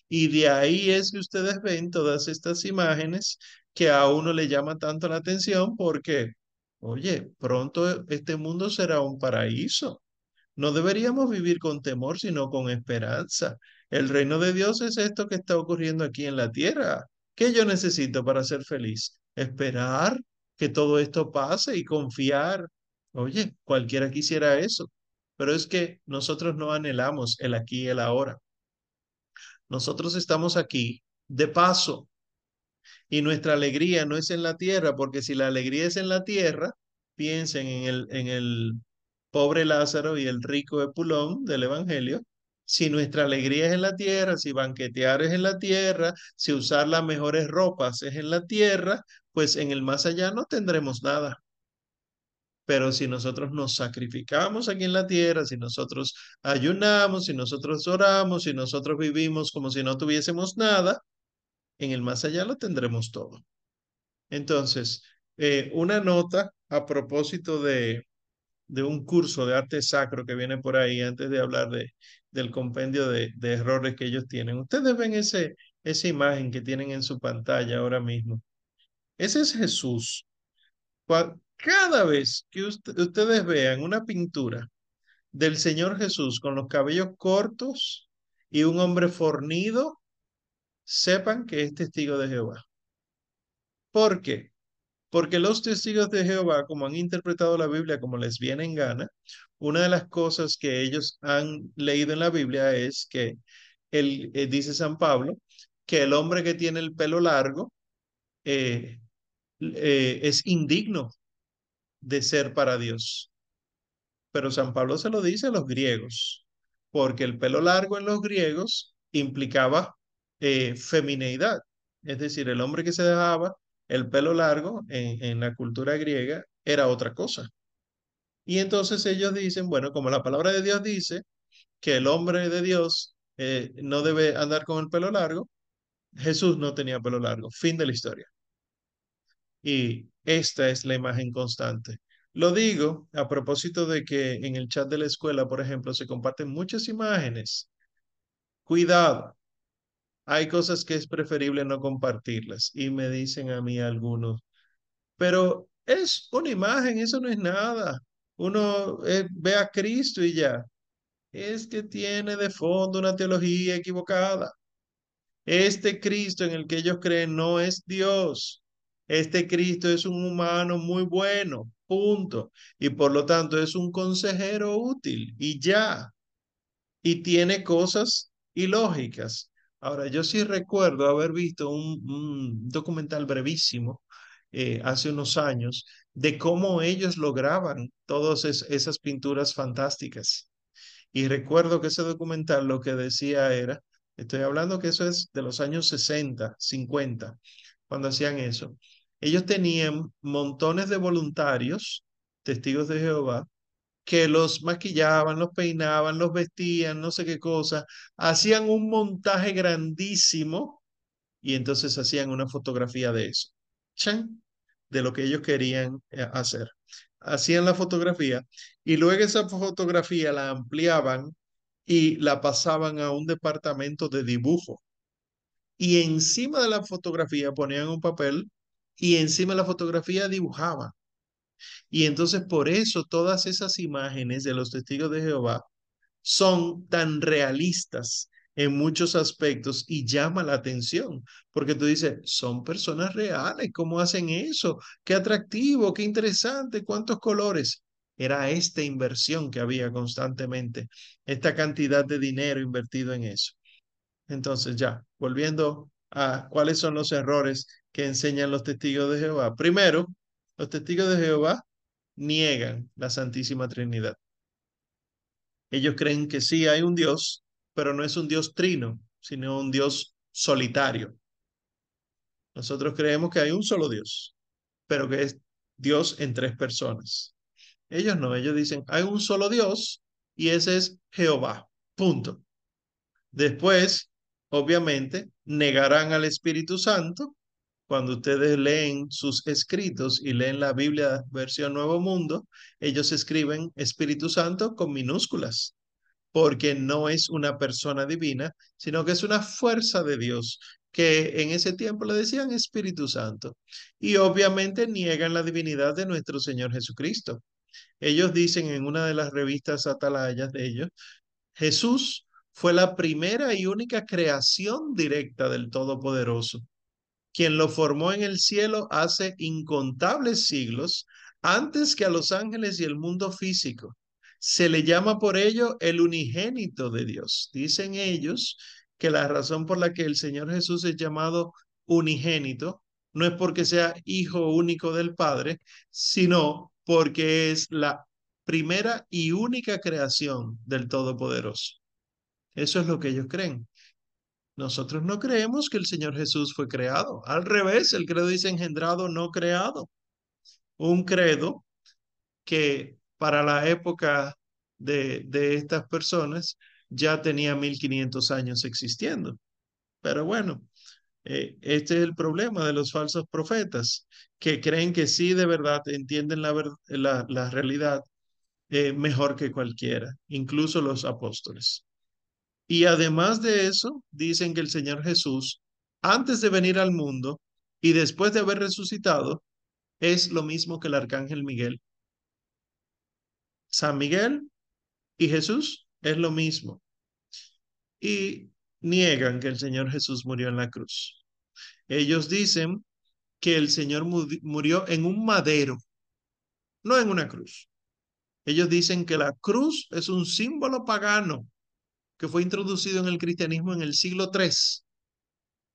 Y de ahí es que ustedes ven todas estas imágenes que a uno le llama tanto la atención porque, oye, pronto este mundo será un paraíso. No deberíamos vivir con temor, sino con esperanza. El reino de Dios es esto que está ocurriendo aquí en la tierra. ¿Qué yo necesito para ser feliz? Esperar que todo esto pase y confiar. Oye, cualquiera quisiera eso, pero es que nosotros no anhelamos el aquí y el ahora. Nosotros estamos aquí de paso y nuestra alegría no es en la tierra, porque si la alegría es en la tierra, piensen en el, en el pobre Lázaro y el rico Epulón del Evangelio, si nuestra alegría es en la tierra, si banquetear es en la tierra, si usar las mejores ropas es en la tierra, pues en el más allá no tendremos nada. Pero si nosotros nos sacrificamos aquí en la tierra, si nosotros ayunamos, si nosotros oramos, si nosotros vivimos como si no tuviésemos nada, en el más allá lo tendremos todo. Entonces, eh, una nota a propósito de, de un curso de arte sacro que viene por ahí antes de hablar de, del compendio de, de errores que ellos tienen. Ustedes ven ese, esa imagen que tienen en su pantalla ahora mismo. Ese es Jesús. Cada vez que ustedes vean una pintura del Señor Jesús con los cabellos cortos y un hombre fornido, sepan que es testigo de Jehová. ¿Por qué? Porque los testigos de Jehová, como han interpretado la Biblia como les viene en gana, una de las cosas que ellos han leído en la Biblia es que, él, eh, dice San Pablo, que el hombre que tiene el pelo largo eh, eh, es indigno de ser para Dios. Pero San Pablo se lo dice a los griegos, porque el pelo largo en los griegos implicaba eh, femineidad, es decir, el hombre que se dejaba el pelo largo en, en la cultura griega era otra cosa. Y entonces ellos dicen, bueno, como la palabra de Dios dice que el hombre de Dios eh, no debe andar con el pelo largo, Jesús no tenía pelo largo. Fin de la historia. Y esta es la imagen constante. Lo digo a propósito de que en el chat de la escuela, por ejemplo, se comparten muchas imágenes. Cuidado. Hay cosas que es preferible no compartirlas. Y me dicen a mí algunos, pero es una imagen, eso no es nada. Uno eh, ve a Cristo y ya. Es que tiene de fondo una teología equivocada. Este Cristo en el que ellos creen no es Dios. Este Cristo es un humano muy bueno, punto. Y por lo tanto es un consejero útil y ya. Y tiene cosas ilógicas. Ahora, yo sí recuerdo haber visto un, documental brevísimo eh, hace unos años de cómo ellos lograban todas esas pinturas fantásticas. Y recuerdo que ese documental lo que decía era, estoy hablando que eso es de los años 60, 50, cuando hacían eso. Ellos tenían montones de voluntarios, testigos de Jehová, que los maquillaban, los peinaban, los vestían, no sé qué cosa, hacían un montaje grandísimo y entonces hacían una fotografía de eso, de lo que ellos querían eh, hacer. Hacían la fotografía y luego esa fotografía la ampliaban y la pasaban a un departamento de dibujo. Y encima de la fotografía ponían un papel y encima de la fotografía dibujaban. Y entonces por eso todas esas imágenes de los testigos de Jehová son tan realistas en muchos aspectos y llama la atención, porque tú dices, son personas reales, ¿cómo hacen eso? Qué atractivo, qué interesante, cuántos colores. Era esta inversión que había constantemente, esta cantidad de dinero invertido en eso. Entonces ya, volviendo a cuáles son los errores que enseñan los testigos de Jehová. Primero, los testigos de Jehová niegan la Santísima Trinidad. Ellos creen que sí hay un Dios, pero no es un Dios trino, sino un Dios solitario. Nosotros creemos que hay un solo Dios, pero que es Dios en tres personas. Ellos no, ellos dicen, hay un solo Dios y ese es Jehová. Punto. Después, obviamente, negarán al Espíritu Santo. Cuando ustedes leen sus escritos y leen la Biblia versión Nuevo Mundo, ellos escriben Espíritu Santo con minúsculas porque no es una persona divina, sino que es una fuerza de Dios, que en ese tiempo le decían Espíritu Santo. Y obviamente niegan la divinidad de nuestro Señor Jesucristo. Ellos dicen en una de las revistas atalayas de ellos, Jesús fue la primera y única creación directa del Todopoderoso, quien lo formó en el cielo hace incontables siglos, antes que a los ángeles y el mundo físico se le llama por ello el unigénito de Dios. Dicen ellos que la razón por la que el Señor Jesús es llamado unigénito no es porque sea hijo único del Padre, sino porque es la primera y única creación del Todopoderoso. Eso es lo que ellos creen. Nosotros no creemos que el Señor Jesús fue creado. Al revés, el credo dice engendrado, no creado. Un credo que para la época de, de estas personas ya tenía 1500 años existiendo. Pero bueno, eh, este es el problema de los falsos profetas, que creen que sí de verdad entienden la, la, la realidad eh, mejor que cualquiera, incluso los apóstoles. Y además de eso, dicen que el Señor Jesús, antes de venir al mundo y después de haber resucitado, es lo mismo que el arcángel Miguel. San Miguel y Jesús es lo mismo. Y niegan que el Señor Jesús murió en la cruz. Ellos dicen que el Señor murió en un madero, no en una cruz. Ellos dicen que la cruz es un símbolo pagano que fue introducido en el cristianismo en el siglo III.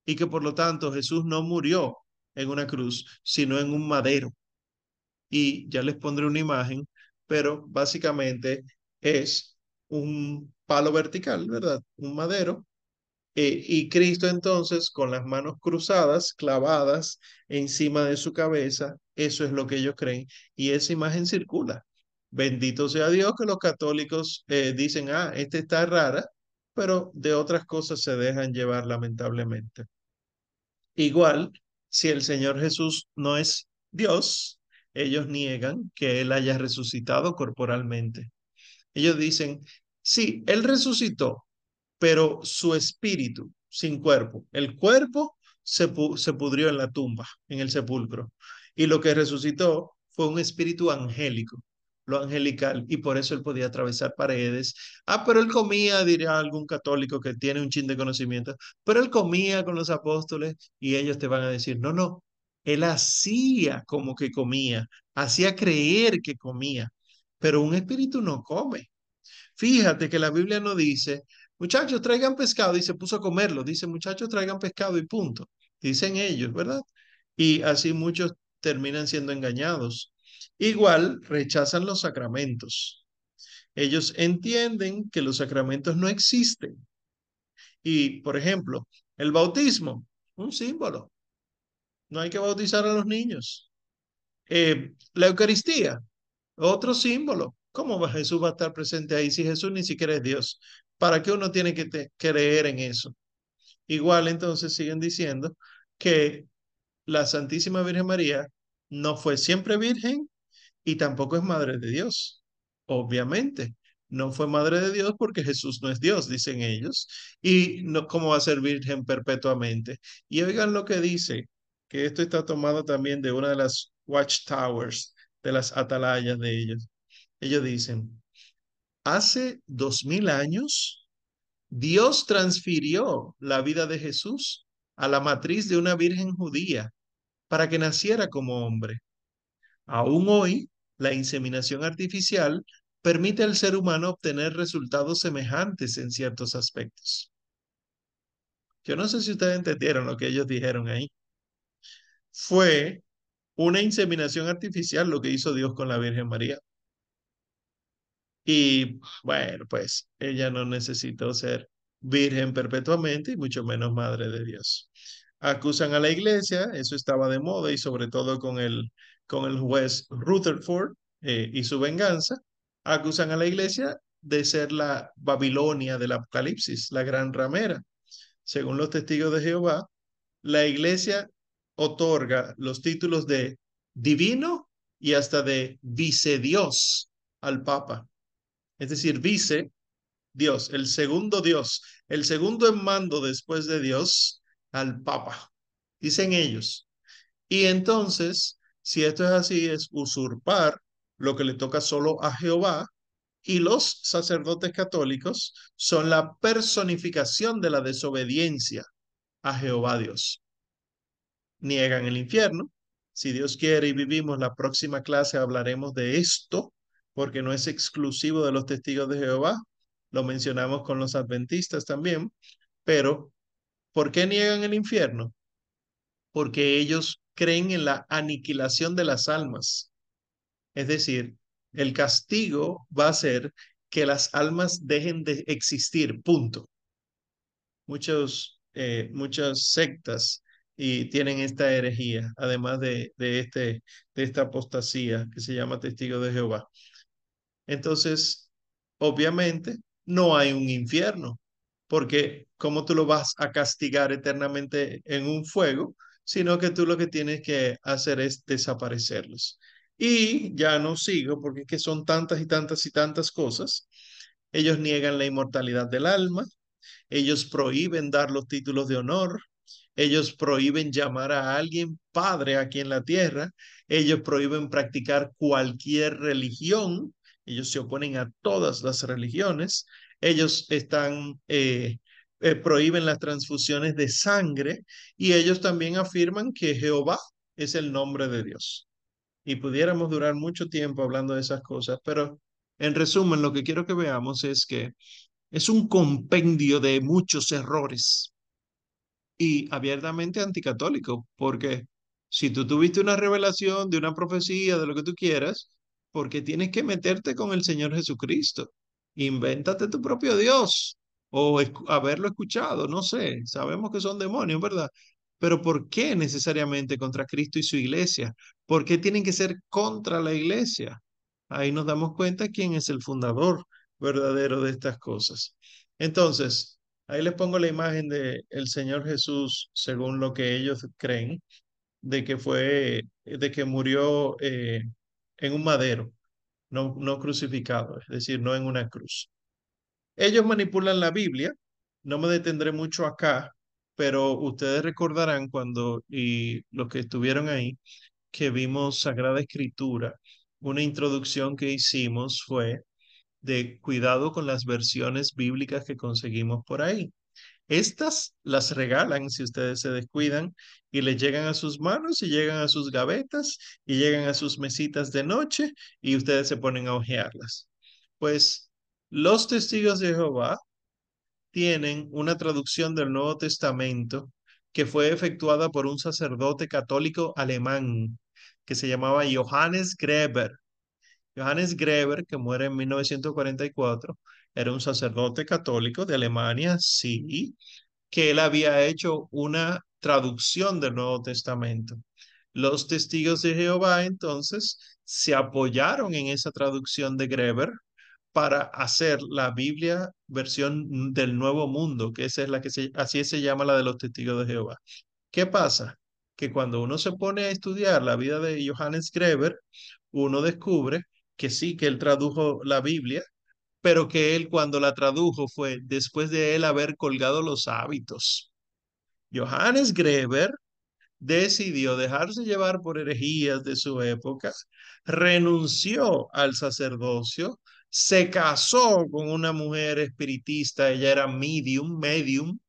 y que por lo tanto Jesús no murió en una cruz, sino en un madero. Y ya les pondré una imagen, pero básicamente es un palo vertical, ¿verdad? Un madero. Eh, y Cristo entonces con las manos cruzadas, clavadas encima de su cabeza, eso es lo que ellos creen. Y esa imagen circula. Bendito sea Dios que los católicos eh, dicen, ah, esta está rara, pero de otras cosas se dejan llevar lamentablemente. Igual, si el Señor Jesús no es Dios, ellos niegan que Él haya resucitado corporalmente. Ellos dicen, sí, Él resucitó, pero su espíritu sin cuerpo. El cuerpo se, pudrió en la tumba, en el sepulcro. Y lo que resucitó fue un espíritu angélico lo angelical, y por eso él podía atravesar paredes. Ah, pero él comía, diría algún católico que tiene un chin de conocimiento, pero él comía con los apóstoles y ellos te van a decir, no, no, él hacía como que comía, hacía creer que comía, pero un espíritu no come. Fíjate que la Biblia no dice, muchachos, traigan pescado y se puso a comerlo. Dice, muchachos, traigan pescado y punto. Dicen ellos, ¿verdad? Y así muchos terminan siendo engañados. Igual rechazan los sacramentos. Ellos entienden que los sacramentos no existen. Y, por ejemplo, el bautismo, un símbolo. No hay que bautizar a los niños. Eh, la Eucaristía, otro símbolo. ¿Cómo Jesús va a estar presente ahí si Jesús ni siquiera es Dios? ¿Para qué uno tiene que creer en eso? Igual entonces siguen diciendo que la Santísima Virgen María no fue siempre virgen y tampoco es madre de Dios. Obviamente, no fue madre de Dios porque Jesús no es Dios, dicen ellos, y no, ¿cómo va a ser virgen perpetuamente? Y oigan lo que dice, que esto está tomado también de una de las watchtowers, de las atalayas de ellos. Ellos dicen, hace dos mil años, Dios transfirió la vida de Jesús a la matriz de una virgen judía para que naciera como hombre. Aún hoy, la inseminación artificial permite al ser humano obtener resultados semejantes en ciertos aspectos. Yo no sé si ustedes entendieron lo que ellos dijeron ahí. Fue una inseminación artificial lo que hizo Dios con la Virgen María. Y bueno, pues ella no necesitó ser virgen perpetuamente y mucho menos madre de Dios. Acusan a la iglesia, eso estaba de moda y sobre todo con el con el juez Rutherford eh, y su venganza, acusan a la iglesia de ser la Babilonia del Apocalipsis, la gran ramera. Según los testigos de Jehová, la iglesia otorga los títulos de divino y hasta de vicedios al Papa. Es decir, vice Dios, el segundo Dios, el segundo en mando después de Dios al Papa, dicen ellos. Y entonces si esto es así, es usurpar lo que le toca solo a Jehová y los sacerdotes católicos son la personificación de la desobediencia a Jehová Dios. Niegan el infierno. Si Dios quiere y vivimos la próxima clase hablaremos de esto, porque no es exclusivo de los testigos de Jehová. Lo mencionamos con los adventistas también. Pero, ¿por qué niegan el infierno? Porque ellos creen en la aniquilación de las almas. Es decir, el castigo va a ser que las almas dejen de existir, punto. Muchos, eh, muchas sectas y tienen esta herejía, además de, de, este, de esta apostasía que se llama testigo de Jehová. Entonces, obviamente, no hay un infierno, porque ¿cómo tú lo vas a castigar eternamente en un fuego sino que tú lo que tienes que hacer es desaparecerlos. Y ya no sigo porque es que son tantas y tantas y tantas cosas. Ellos niegan la inmortalidad del alma, ellos prohíben dar los títulos de honor, ellos prohíben llamar a alguien padre aquí en la tierra, ellos prohíben practicar cualquier religión, ellos se oponen a todas las religiones, ellos están eh, eh, prohíben las transfusiones de sangre y ellos también afirman que Jehová es el nombre de Dios. Y pudiéramos durar mucho tiempo hablando de esas cosas, pero en resumen, lo que quiero que veamos es que es un compendio de muchos errores y abiertamente anticatólico, porque si tú tuviste una revelación de una profecía, de lo que tú quieras, porque tienes que meterte con el Señor Jesucristo. Invéntate tu propio Dios o haberlo escuchado, no sé, sabemos que son demonios, ¿verdad? Pero ¿por qué necesariamente contra Cristo y su iglesia? ¿Por qué tienen que ser contra la iglesia? Ahí nos damos cuenta quién es el fundador verdadero de estas cosas. Entonces, ahí les pongo la imagen de el Señor Jesús según lo que ellos creen de que fue, de que murió eh, en un madero, no, no crucificado, es decir, no en una cruz. Ellos manipulan la Biblia, no me detendré mucho acá, pero ustedes recordarán cuando, y los que estuvieron ahí, que vimos Sagrada Escritura, una introducción que hicimos fue de cuidado con las versiones bíblicas que conseguimos por ahí. Estas las regalan si ustedes se descuidan y le llegan a sus manos y llegan a sus gavetas y llegan a sus mesitas de noche y ustedes se ponen a hojearlas. Pues los testigos de Jehová tienen una traducción del Nuevo Testamento que fue efectuada por un sacerdote católico alemán que se llamaba Johannes Greber. Johannes Greber, que muere en 1944, era un sacerdote católico de Alemania, sí, que él había hecho una traducción del Nuevo Testamento. Los testigos de Jehová entonces se apoyaron en esa traducción de Greber para hacer la Biblia versión del Nuevo Mundo, que esa es la que así se llama la de los testigos de Jehová. ¿Qué pasa? Que cuando uno se pone a estudiar la vida de Johannes Greber, uno descubre que sí, que él tradujo la Biblia, pero que él cuando la tradujo fue después de él haber colgado los hábitos. Johannes Greber decidió dejarse llevar por herejías de su época, renunció al sacerdocio, se casó con una mujer espiritista, ella era medium, medium,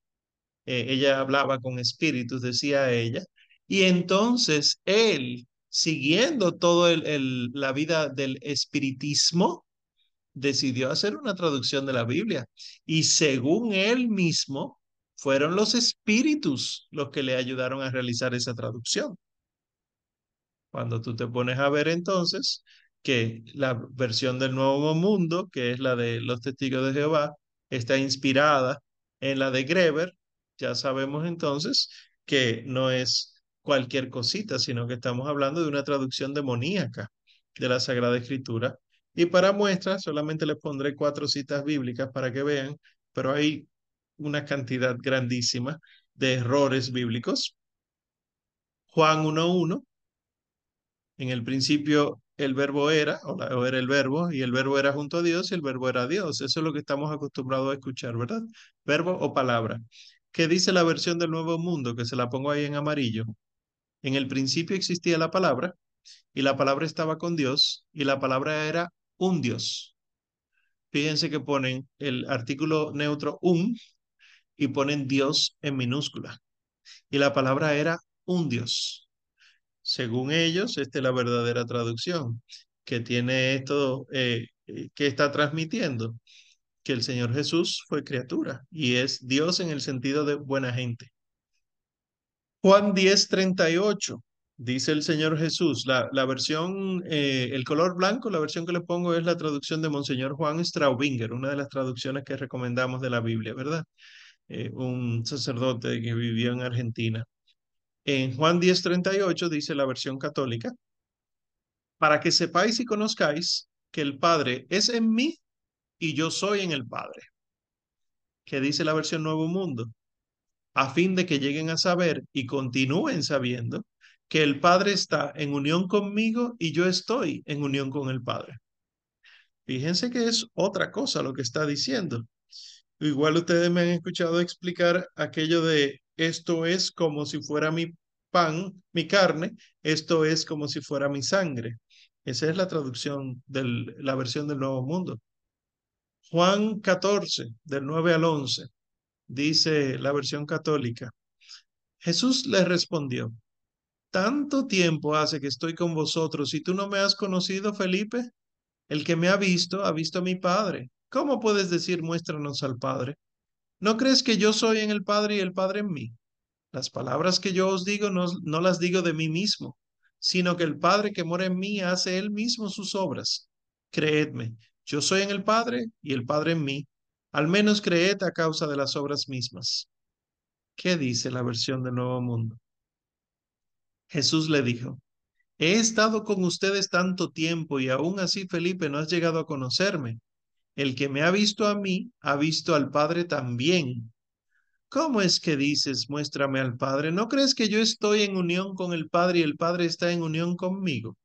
eh, ella hablaba con espíritus, decía ella, y entonces él, siguiendo toda la vida del espiritismo, decidió hacer una traducción de la Biblia y según él mismo, fueron los espíritus los que le ayudaron a realizar esa traducción. Cuando tú te pones a ver entonces que la versión del Nuevo Mundo, que es la de los testigos de Jehová, está inspirada en la de Greber, ya sabemos entonces que no es cualquier cosita, sino que estamos hablando de una traducción demoníaca de la Sagrada Escritura y para muestra, solamente les pondré cuatro citas bíblicas para que vean, pero hay una cantidad grandísima de errores bíblicos. Juan 1.1, en el principio el verbo era, o, era el verbo, y el verbo era junto a Dios y el verbo era Dios. Eso es lo que estamos acostumbrados a escuchar, ¿verdad? Verbo o palabra. ¿Qué dice la versión del Nuevo Mundo? Que se la pongo ahí en amarillo. En el principio existía la palabra, y la palabra estaba con Dios, y la palabra era un Dios. Fíjense que ponen el artículo neutro un y ponen Dios en minúscula. Y la palabra era un Dios. Según ellos, esta es la verdadera traducción que tiene esto, eh, eh, que está transmitiendo, que el Señor Jesús fue criatura y es Dios en el sentido de buena gente. Juan 10, 38. Dice el Señor Jesús, la, versión, eh, el color blanco, la versión que le pongo es la traducción de Monseñor Juan Straubinger, una de las traducciones que recomendamos de la Biblia, ¿verdad? Un sacerdote que vivió en Argentina. En Juan 10:38 dice la versión católica, para que sepáis y conozcáis que el Padre es en mí y yo soy en el Padre. ¿Qué dice la versión Nuevo Mundo? A fin de que lleguen a saber y continúen sabiendo que el Padre está en unión conmigo y yo estoy en unión con el Padre. Fíjense que es otra cosa lo que está diciendo. Igual ustedes me han escuchado explicar aquello de esto es como si fuera mi pan, mi carne, esto es como si fuera mi sangre. Esa es la traducción de la versión del Nuevo Mundo. Juan 14, del 9 al 11, dice la versión católica. Jesús le respondió, tanto tiempo hace que estoy con vosotros y tú no me has conocido, Felipe. El que me ha visto, ha visto a mi Padre. ¿Cómo puedes decir, muéstranos al Padre? ¿No crees que yo soy en el Padre y el Padre en mí? Las palabras que yo os digo no, no las digo de mí mismo, sino que el Padre que mora en mí hace él mismo sus obras. Creedme, yo soy en el Padre y el Padre en mí. Al menos creed a causa de las obras mismas. ¿Qué dice la versión del Nuevo Mundo? Jesús le dijo, He estado con ustedes tanto tiempo y aún así, Felipe, no has llegado a conocerme. El que me ha visto a mí, ha visto al Padre también. ¿Cómo es que dices, muéstrame al Padre? ¿No crees que yo estoy en unión con el Padre y el Padre está en unión conmigo?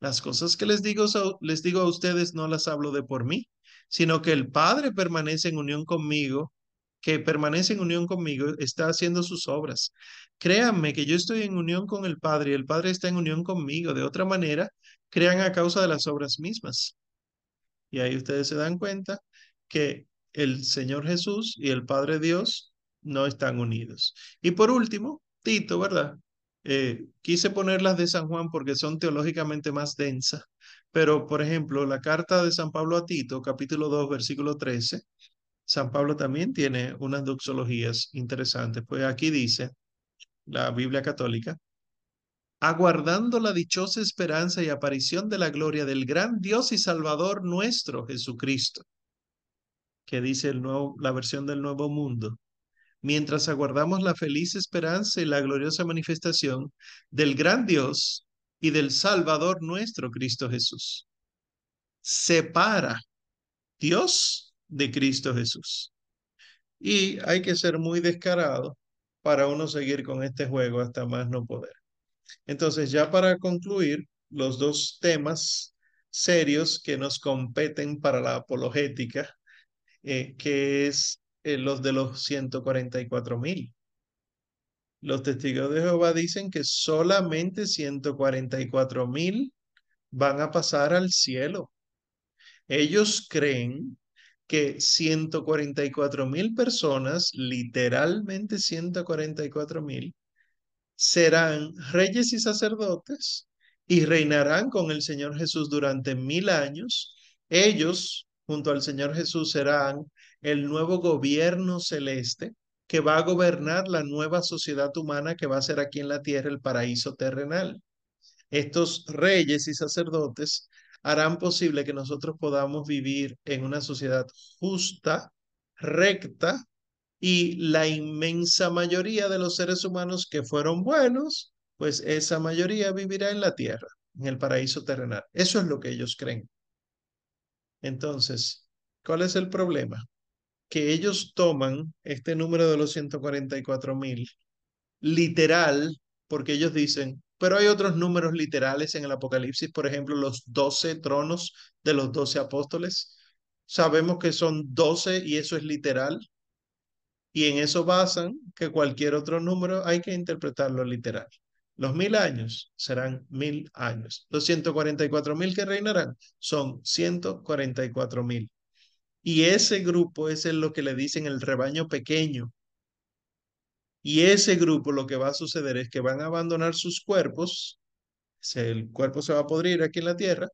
Las cosas que les digo, les digo a ustedes no las hablo de por mí, sino que el Padre permanece en unión conmigo, que permanece en unión conmigo, está haciendo sus obras. Créanme que yo estoy en unión con el Padre y el Padre está en unión conmigo. De otra manera, crean a causa de las obras mismas. Y ahí ustedes se dan cuenta que el Señor Jesús y el Padre Dios no están unidos. Y por último, Tito, ¿verdad? Eh, quise ponerlas de San Juan porque son teológicamente más densas, pero por ejemplo, la carta de San Pablo a Tito, capítulo 2, versículo 13, San Pablo también tiene unas doxologías interesantes, pues aquí dice la Biblia católica, aguardando la dichosa esperanza y aparición de la gloria del gran Dios y Salvador nuestro Jesucristo, que dice la versión del Nuevo Mundo, mientras aguardamos la feliz esperanza y la gloriosa manifestación del gran Dios y del Salvador nuestro Cristo Jesús. Separa Dios de Cristo Jesús. Y hay que ser muy descarado para uno seguir con este juego hasta más no poder. Entonces, ya para concluir, los dos temas serios que nos competen para la apologética, eh, que es eh, los de los 144 mil. Los testigos de Jehová dicen que solamente 144 mil van a pasar al cielo. Ellos creen que 144 mil personas, literalmente 144 mil, serán reyes y sacerdotes y reinarán con el Señor Jesús durante mil años. Ellos, junto al Señor Jesús, serán el nuevo gobierno celeste que va a gobernar la nueva sociedad humana que va a ser aquí en la tierra el paraíso terrenal. Estos reyes y sacerdotes harán posible que nosotros podamos vivir en una sociedad justa, recta, y la inmensa mayoría de los seres humanos que fueron buenos, pues esa mayoría vivirá en la tierra, en el paraíso terrenal. Eso es lo que ellos creen. Entonces, ¿cuál es el problema? que ellos toman este número de los 144 mil literal, porque ellos dicen, pero hay otros números literales en el Apocalipsis, por ejemplo, los 12 tronos de los 12 apóstoles. Sabemos que son 12 y eso es literal. Y en eso basan que cualquier otro número hay que interpretarlo literal. Los mil años serán mil años. Los 144 mil que reinarán son 144 mil. Y ese grupo es lo que le dicen el rebaño pequeño. Y ese grupo lo que va a suceder es que van a abandonar sus cuerpos, el cuerpo se va a podrir aquí en la tierra,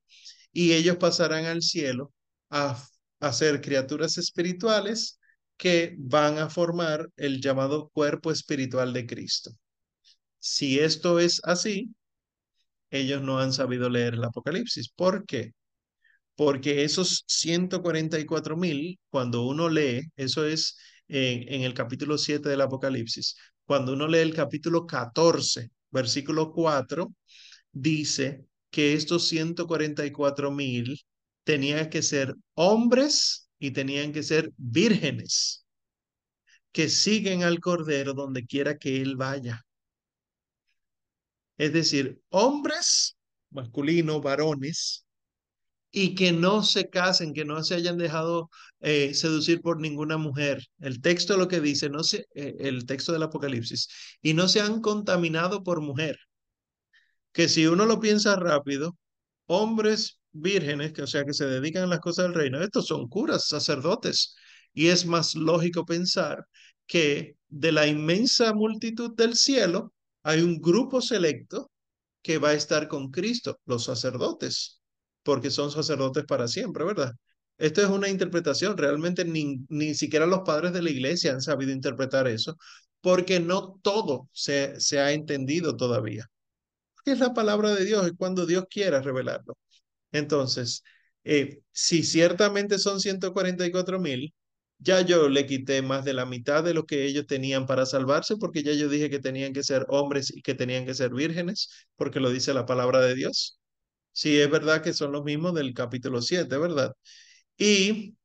y ellos pasarán al cielo a, a ser criaturas espirituales que van a formar el llamado cuerpo espiritual de Cristo. Si esto es así, ellos no han sabido leer el Apocalipsis. ¿Por qué? porque esos 144 mil, cuando uno lee, eso es en, el capítulo 7 del Apocalipsis, cuando uno lee el capítulo 14, versículo 4, dice que estos 144 mil tenían que ser hombres y tenían que ser vírgenes que siguen al Cordero donde quiera que él vaya. Es decir, hombres, masculinos, varones, y que no se casen, que no se hayan dejado eh, seducir por ninguna mujer. El texto lo que dice, no se, eh, el texto del Apocalipsis, y no se han contaminado por mujer. Que si uno lo piensa rápido, hombres vírgenes, que o sea que se dedican a las cosas del reino, estos son curas, sacerdotes, y es más lógico pensar que de la inmensa multitud del cielo hay un grupo selecto que va a estar con Cristo, los sacerdotes porque son sacerdotes para siempre, ¿verdad? Esto es una interpretación, realmente ni, ni siquiera los padres de la iglesia han sabido interpretar eso, porque no todo se, se ha entendido todavía. Porque es la palabra de Dios, es cuando Dios quiera revelarlo. Entonces, eh, si ciertamente son 144 mil, ya yo le quité más de la mitad de lo que ellos tenían para salvarse, porque ya yo dije que tenían que ser hombres y que tenían que ser vírgenes, porque lo dice la palabra de Dios. Sí, es verdad que son los mismos del capítulo 7, ¿verdad? Y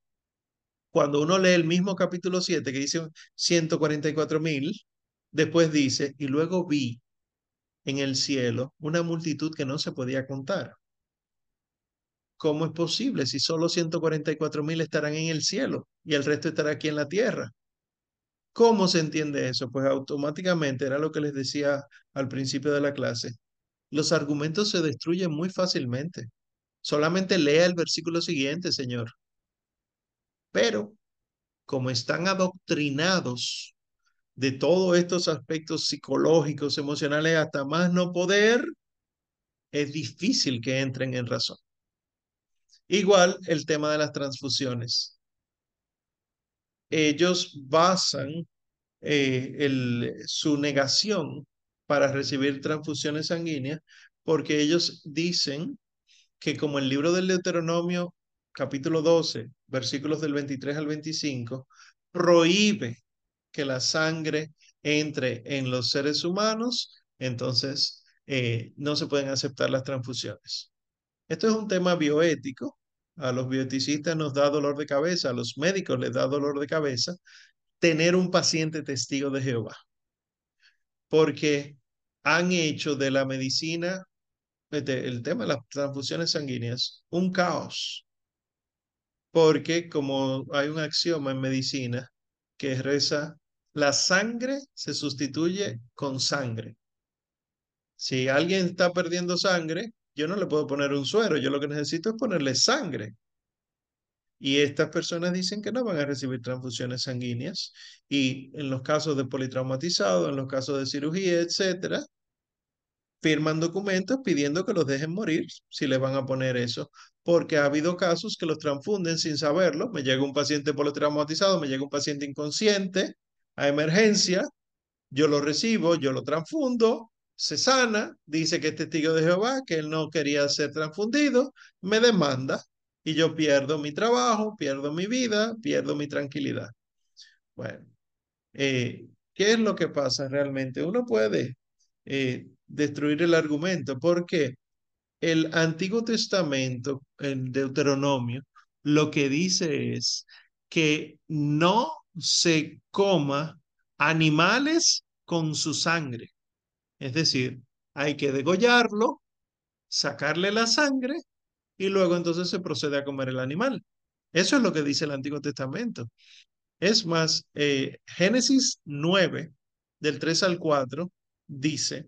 cuando uno lee el mismo capítulo 7, que dice 144 mil, después dice, y luego vi en el cielo una multitud que no se podía contar. ¿Cómo es posible si solo 144 mil estarán en el cielo y el resto estará aquí en la tierra? ¿Cómo se entiende eso? Pues automáticamente era lo que les decía al principio de la clase. Los argumentos se destruyen muy fácilmente. Solamente lea el versículo siguiente, Señor. Pero como están adoctrinados de todos estos aspectos psicológicos, emocionales, hasta más no poder, es difícil que entren en razón. Igual el tema de las transfusiones. Ellos basan eh, su negación para recibir transfusiones sanguíneas porque ellos dicen que como el libro del Deuteronomio capítulo 12, versículos del 23 al 25, prohíbe que la sangre entre en los seres humanos, entonces eh, no se pueden aceptar las transfusiones. Esto es un tema bioético a los bioeticistas nos da dolor de cabeza, a los médicos les da dolor de cabeza tener un paciente testigo de Jehová, porque han hecho de la medicina, el tema de las transfusiones sanguíneas, un caos, porque como hay un axioma en medicina que reza, la sangre se sustituye con sangre. Si alguien está perdiendo sangre, yo no le puedo poner un suero, yo lo que necesito es ponerle sangre. Y estas personas dicen que no van a recibir transfusiones sanguíneas. Y en los casos de politraumatizado, en los casos de cirugía, etcétera, firman documentos pidiendo que los dejen morir si les van a poner eso. Porque ha habido casos que los transfunden sin saberlo. Me llega un paciente politraumatizado, me llega un paciente inconsciente a emergencia, yo lo recibo, yo lo transfundo, se sana, dice que es testigo de Jehová, que él no quería ser transfundido, me demanda y yo pierdo mi trabajo, pierdo mi vida, pierdo mi tranquilidad. Bueno, eh, ¿qué es lo que pasa realmente? Uno puede eh, destruir el argumento porque el Antiguo Testamento, el Deuteronomio, lo que dice es que no se coma animales con su sangre. Es decir, hay que degollarlo, sacarle la sangre y luego entonces se procede a comer el animal. Eso es lo que dice el Antiguo Testamento. Es más, eh, Génesis 9, del 3 al 4, dice,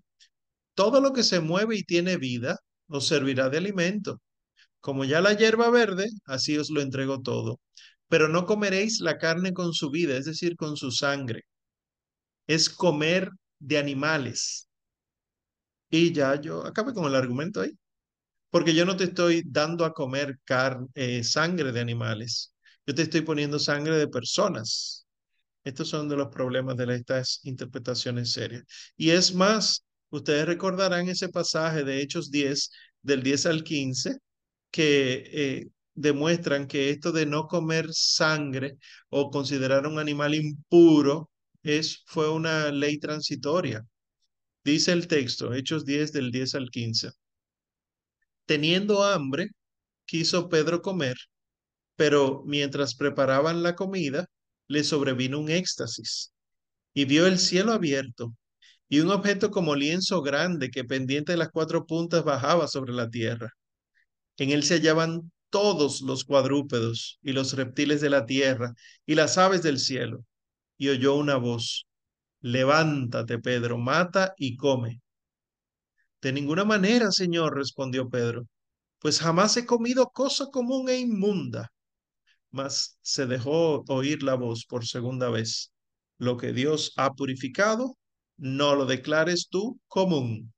todo lo que se mueve y tiene vida os servirá de alimento. Como ya la hierba verde, así os lo entrego todo. Pero no comeréis la carne con su vida, es decir, con su sangre. Es comer de animales. Y ya yo acabé con el argumento ahí. Porque yo no te estoy dando a comer eh, sangre de animales. Yo te estoy poniendo sangre de personas. Estos son de los problemas de estas interpretaciones serias. Y es más, ustedes recordarán ese pasaje de Hechos 10, del 10 al 15, que eh, demuestran que esto de no comer sangre o considerar un animal impuro es, fue una ley transitoria. Dice el texto, Hechos 10 del 10 al 15. Teniendo hambre, quiso Pedro comer, pero mientras preparaban la comida, le sobrevino un éxtasis y vio el cielo abierto y un objeto como lienzo grande que pendiente de las cuatro puntas bajaba sobre la tierra. En él se hallaban todos los cuadrúpedos y los reptiles de la tierra y las aves del cielo. Y oyó una voz, Levántate, Pedro, mata y come. De ninguna manera, Señor, respondió Pedro, pues jamás he comido cosa común e inmunda. Mas se dejó oír la voz por segunda vez. Lo que Dios ha purificado, no lo declares tú común.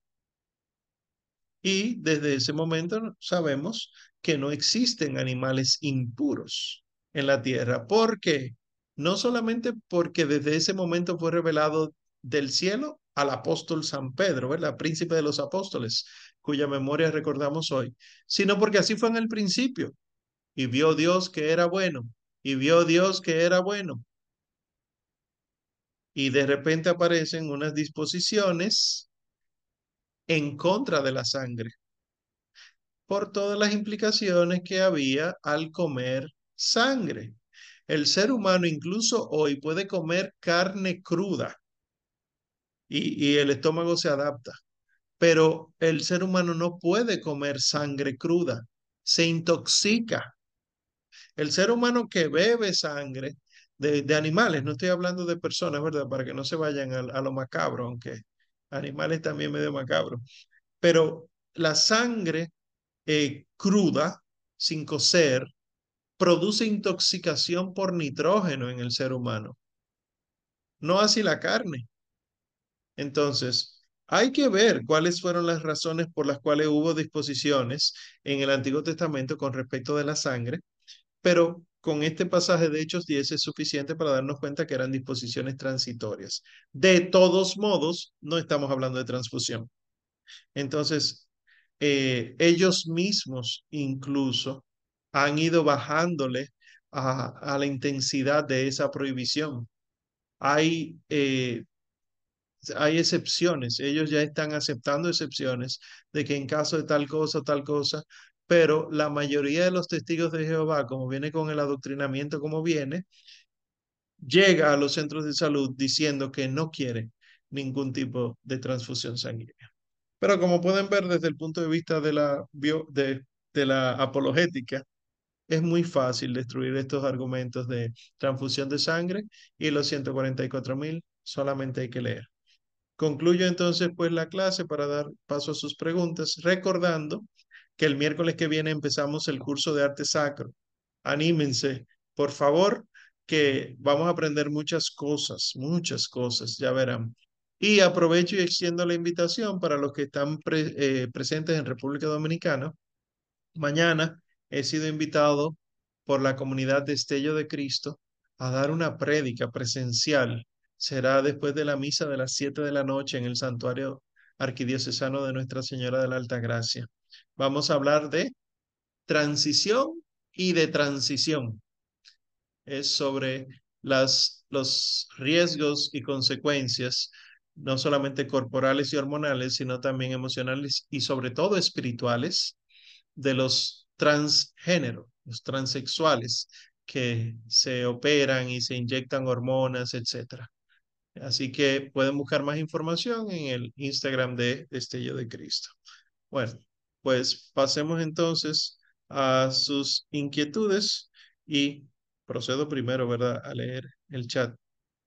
Y desde ese momento sabemos que no existen animales impuros en la tierra. ¿Por qué? No solamente porque desde ese momento fue revelado del cielo al apóstol San Pedro, ¿verdad? Príncipe de los apóstoles, cuya memoria recordamos hoy, sino porque así fue en el principio. Y vio Dios que era bueno, y vio Dios que era bueno. Y de repente aparecen unas disposiciones en contra de la sangre por todas las implicaciones que había al comer sangre. El ser humano incluso hoy puede comer carne cruda y, el estómago se adapta, pero el ser humano no puede comer sangre cruda, se intoxica. El ser humano que bebe sangre de, animales, no estoy hablando de personas, ¿verdad? Para que no se vayan a, a lo macabro, aunque animales también medio macabro, pero la sangre eh, cruda, sin cocer, produce intoxicación por nitrógeno en el ser humano. No así la carne. Entonces, hay que ver cuáles fueron las razones por las cuales hubo disposiciones en el Antiguo Testamento con respecto de la sangre, pero con este pasaje de Hechos 10 es suficiente para darnos cuenta que eran disposiciones transitorias. De todos modos, no estamos hablando de transfusión. Entonces, eh, ellos mismos incluso han ido bajándole a, la intensidad de esa prohibición. Hay, eh, hay excepciones, ellos ya están aceptando excepciones de que en caso de tal cosa, tal cosa, pero la mayoría de los testigos de Jehová, como viene con el adoctrinamiento como viene, llega a los centros de salud diciendo que no quiere ningún tipo de transfusión sanguínea. Pero como pueden ver desde el punto de vista de la, de, de la apologética, es muy fácil destruir estos argumentos de transfusión de sangre y los 144 mil solamente hay que leer. Concluyo entonces pues la clase para dar paso a sus preguntas, recordando que el miércoles que viene empezamos el curso de arte sacro. Anímense, por favor, que vamos a aprender muchas cosas, muchas cosas, ya verán. Y aprovecho y extiendo la invitación para los que están eh, presentes en República Dominicana. Mañana he sido invitado por la comunidad de Estello de Cristo a dar una prédica presencial. Será después de la misa de las 7 de la noche en el santuario arquidiocesano de Nuestra Señora de la Alta Gracia. Vamos a hablar de transición y de transición. Es sobre las, los riesgos y consecuencias no solamente corporales y hormonales, sino también emocionales y sobre todo espirituales de los transgéneros, los transexuales que se operan y se inyectan hormonas, etc. Así que pueden buscar más información en el Instagram de Destello de Cristo. Bueno, pues pasemos entonces a sus inquietudes y procedo primero, ¿verdad?, a leer el chat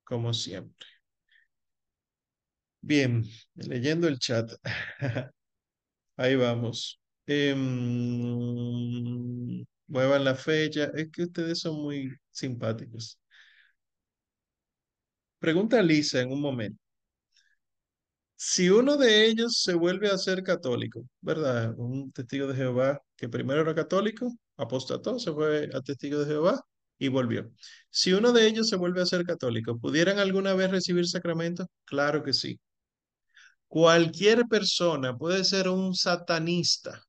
como siempre. Bien, leyendo el chat. Ahí vamos. Em, muevan la fecha. Es que ustedes son muy simpáticos. Pregunta Lisa en un momento. Si uno de ellos se vuelve a ser católico, ¿verdad? Un testigo de Jehová que primero era católico, apostató, se fue a testigo de Jehová y volvió. Si uno de ellos se vuelve a ser católico, ¿pudieran alguna vez recibir sacramento? Claro que sí. Cualquier persona puede ser un satanista,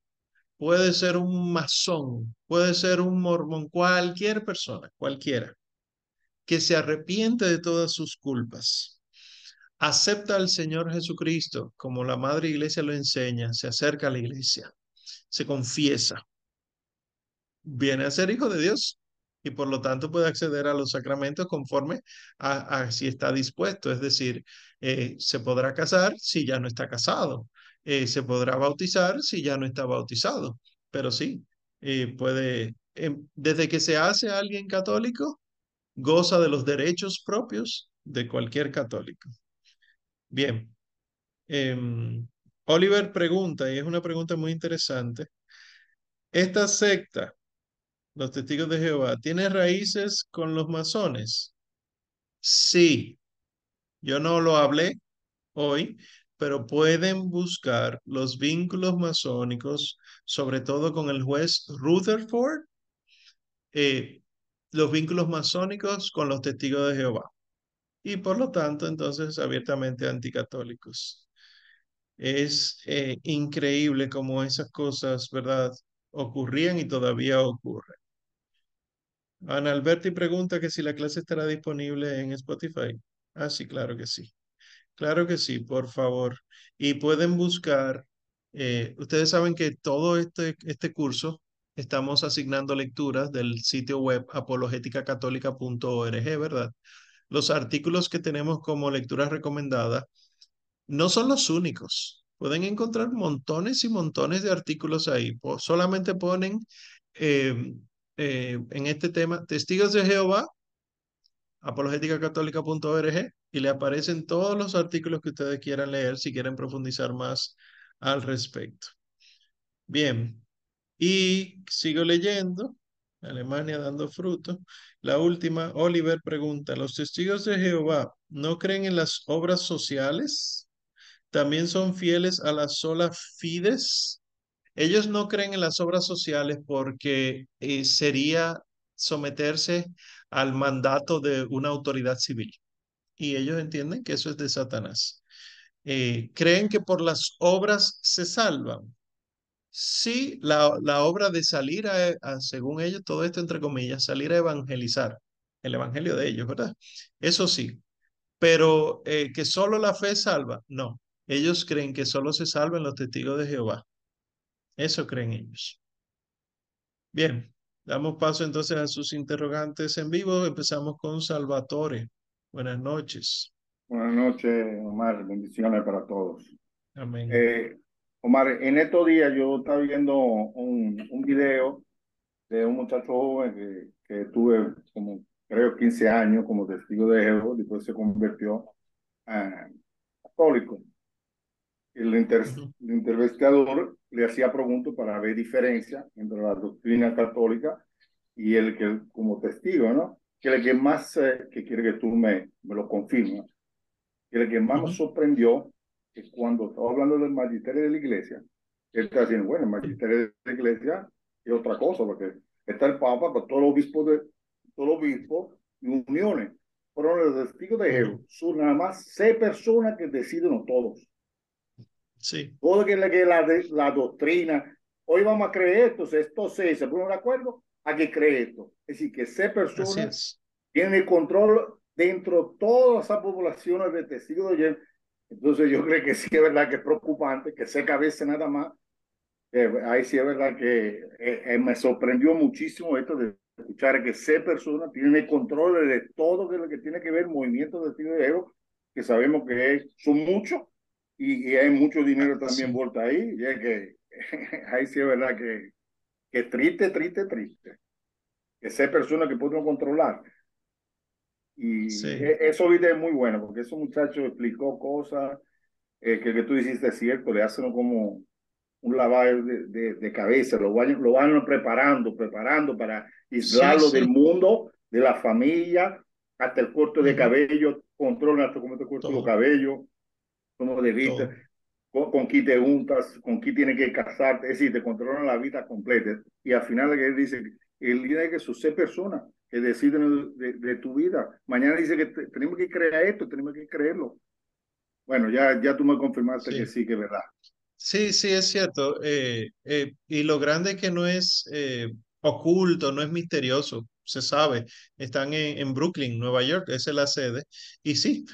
puede ser un masón, puede ser un mormón, cualquier persona, cualquiera, que se arrepiente de todas sus culpas, acepta al Señor Jesucristo como la Madre Iglesia lo enseña, se acerca a la iglesia, se confiesa, viene a ser hijo de Dios y por lo tanto puede acceder a los sacramentos conforme a, si está dispuesto. Es decir, eh, se podrá casar si ya no está casado, eh, se podrá bautizar si ya no está bautizado, pero sí, eh, puede, em, desde que se hace alguien católico, goza de los derechos propios de cualquier católico. Bien. Em, Oliver pregunta, y es una pregunta muy interesante, ¿esta secta los testigos de Jehová, ¿tiene raíces con los masones? Sí, yo no lo hablé hoy, pero pueden buscar los vínculos masónicos, sobre todo con el juez Rutherford, eh, los vínculos masónicos con los testigos de Jehová. y por lo tanto entonces abiertamente anticatólicos. Es eh, increíble cómo esas cosas, ¿verdad? Ocurrían y todavía ocurren. Ana Alberti pregunta que si la clase estará disponible en Spotify. Ah, sí, claro que sí. Claro que sí, por favor. Y pueden buscar, eh, ustedes saben que todo este, este curso estamos asignando lecturas del sitio web apologéticacatólica.org, ¿verdad? Los artículos que tenemos como lecturas recomendadas no son los únicos. Pueden encontrar montones y montones de artículos ahí. solamente ponen eh, eh, en este tema Testigos de Jehová, apologéticacatólica.org y le aparecen todos los artículos que ustedes quieran leer si quieren profundizar más al respecto. Bien, y sigo leyendo. Alemania dando fruto. La última, Oliver pregunta, ¿los testigos de Jehová no creen en las obras sociales? ¿También son fieles a la sola fides? Ellos no creen en las obras sociales porque eh, sería someterse al mandato de una autoridad civil. Y ellos entienden que eso es de Satanás. Eh, creen que por las obras se salvan. Sí, la, la obra de salir a, según ellos, todo esto entre comillas, salir a evangelizar, el evangelio de ellos, ¿verdad? Eso sí, pero eh, que solo la fe salva, no. Ellos creen que solo se salvan los testigos de Jehová. Eso creen ellos. Bien, Damos paso entonces a sus interrogantes en vivo. Empezamos con Salvatore. Buenas noches. Buenas noches, Omar. Bendiciones para todos. Amén. Eh, Omar, en estos días yo estaba viendo un, un video de un muchacho joven que, que tuve como, creo, 15 años como testigo de Jehová, después se convirtió a católico. El, inter, el intervestigador le hacía preguntas para ver diferencia entre la doctrina católica y el que, como testigo, ¿no? Que el que más, que quiere que tú me, me lo confirmes, que el que más me sorprendió es cuando estaba hablando del magisterio de la iglesia, él está diciendo, bueno, el magisterio de la iglesia es otra cosa, porque está el Papa, pero todos los obispos de todos los obispos y uniones. Pero los testigos de Jehová son nada más seis personas que deciden, no todos. Sí. Todo que, que la, la doctrina, hoy vamos a creer esto, esto se, se pone de acuerdo a que cree esto. Es decir, que esa persona tiene el control dentro de todas esas poblaciones de testigos de Entonces yo creo que sí es verdad que es preocupante, que se cabeza nada más. ahí sí es verdad que eh, eh, me sorprendió muchísimo esto de escuchar que esa persona tiene el control de todo lo que tiene que ver movimiento de testigos de que sabemos que son muchos y, hay mucho dinero también vuelto ahí, y es que ahí sí es verdad que, que triste, triste, triste. Que sea persona que pueden controlar. Y e, eso es muy bueno, porque ese muchacho explicó cosas eh, que, que tú hiciste cierto, le hacen como un lavado de, de, cabeza, lo van, lo van preparando, preparando para aislarlo del mundo, de la familia, hasta el corte de cabello, controla hasta cómo te corto los cabellos, como de vista, con, con quién te untas, con quién tienes que casarte, es decir, te controlan la vida completa. Y al final él dice, el día de que sus seis personas que deciden de, tu vida, mañana dice que tenemos que creer esto, tenemos que creerlo. Bueno, ya, ya tú me confirmaste que sí, que es verdad. Sí, sí, es cierto. Eh, eh, y lo grande es que no es eh, oculto, no es misterioso, se sabe. Están en, en, Brooklyn, Nueva York, esa es la sede. Y sí,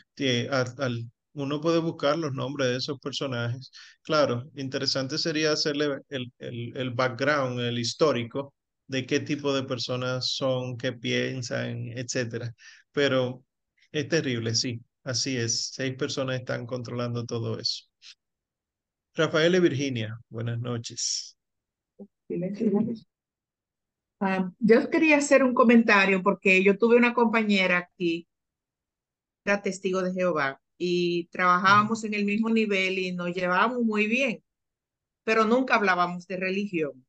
al, uno puede buscar los nombres de esos personajes. Claro, interesante sería hacerle el, el, el, background, el histórico de qué tipo de personas son, qué piensan, etcétera. Pero es terrible, sí, así es. Seis personas están controlando todo eso. Rafael y Virginia, buenas noches. Ah, yo quería hacer un comentario porque yo tuve una compañera aquí, era testigo de Jehová, y trabajábamos en el mismo nivel y nos llevábamos muy bien, pero nunca hablábamos de religión.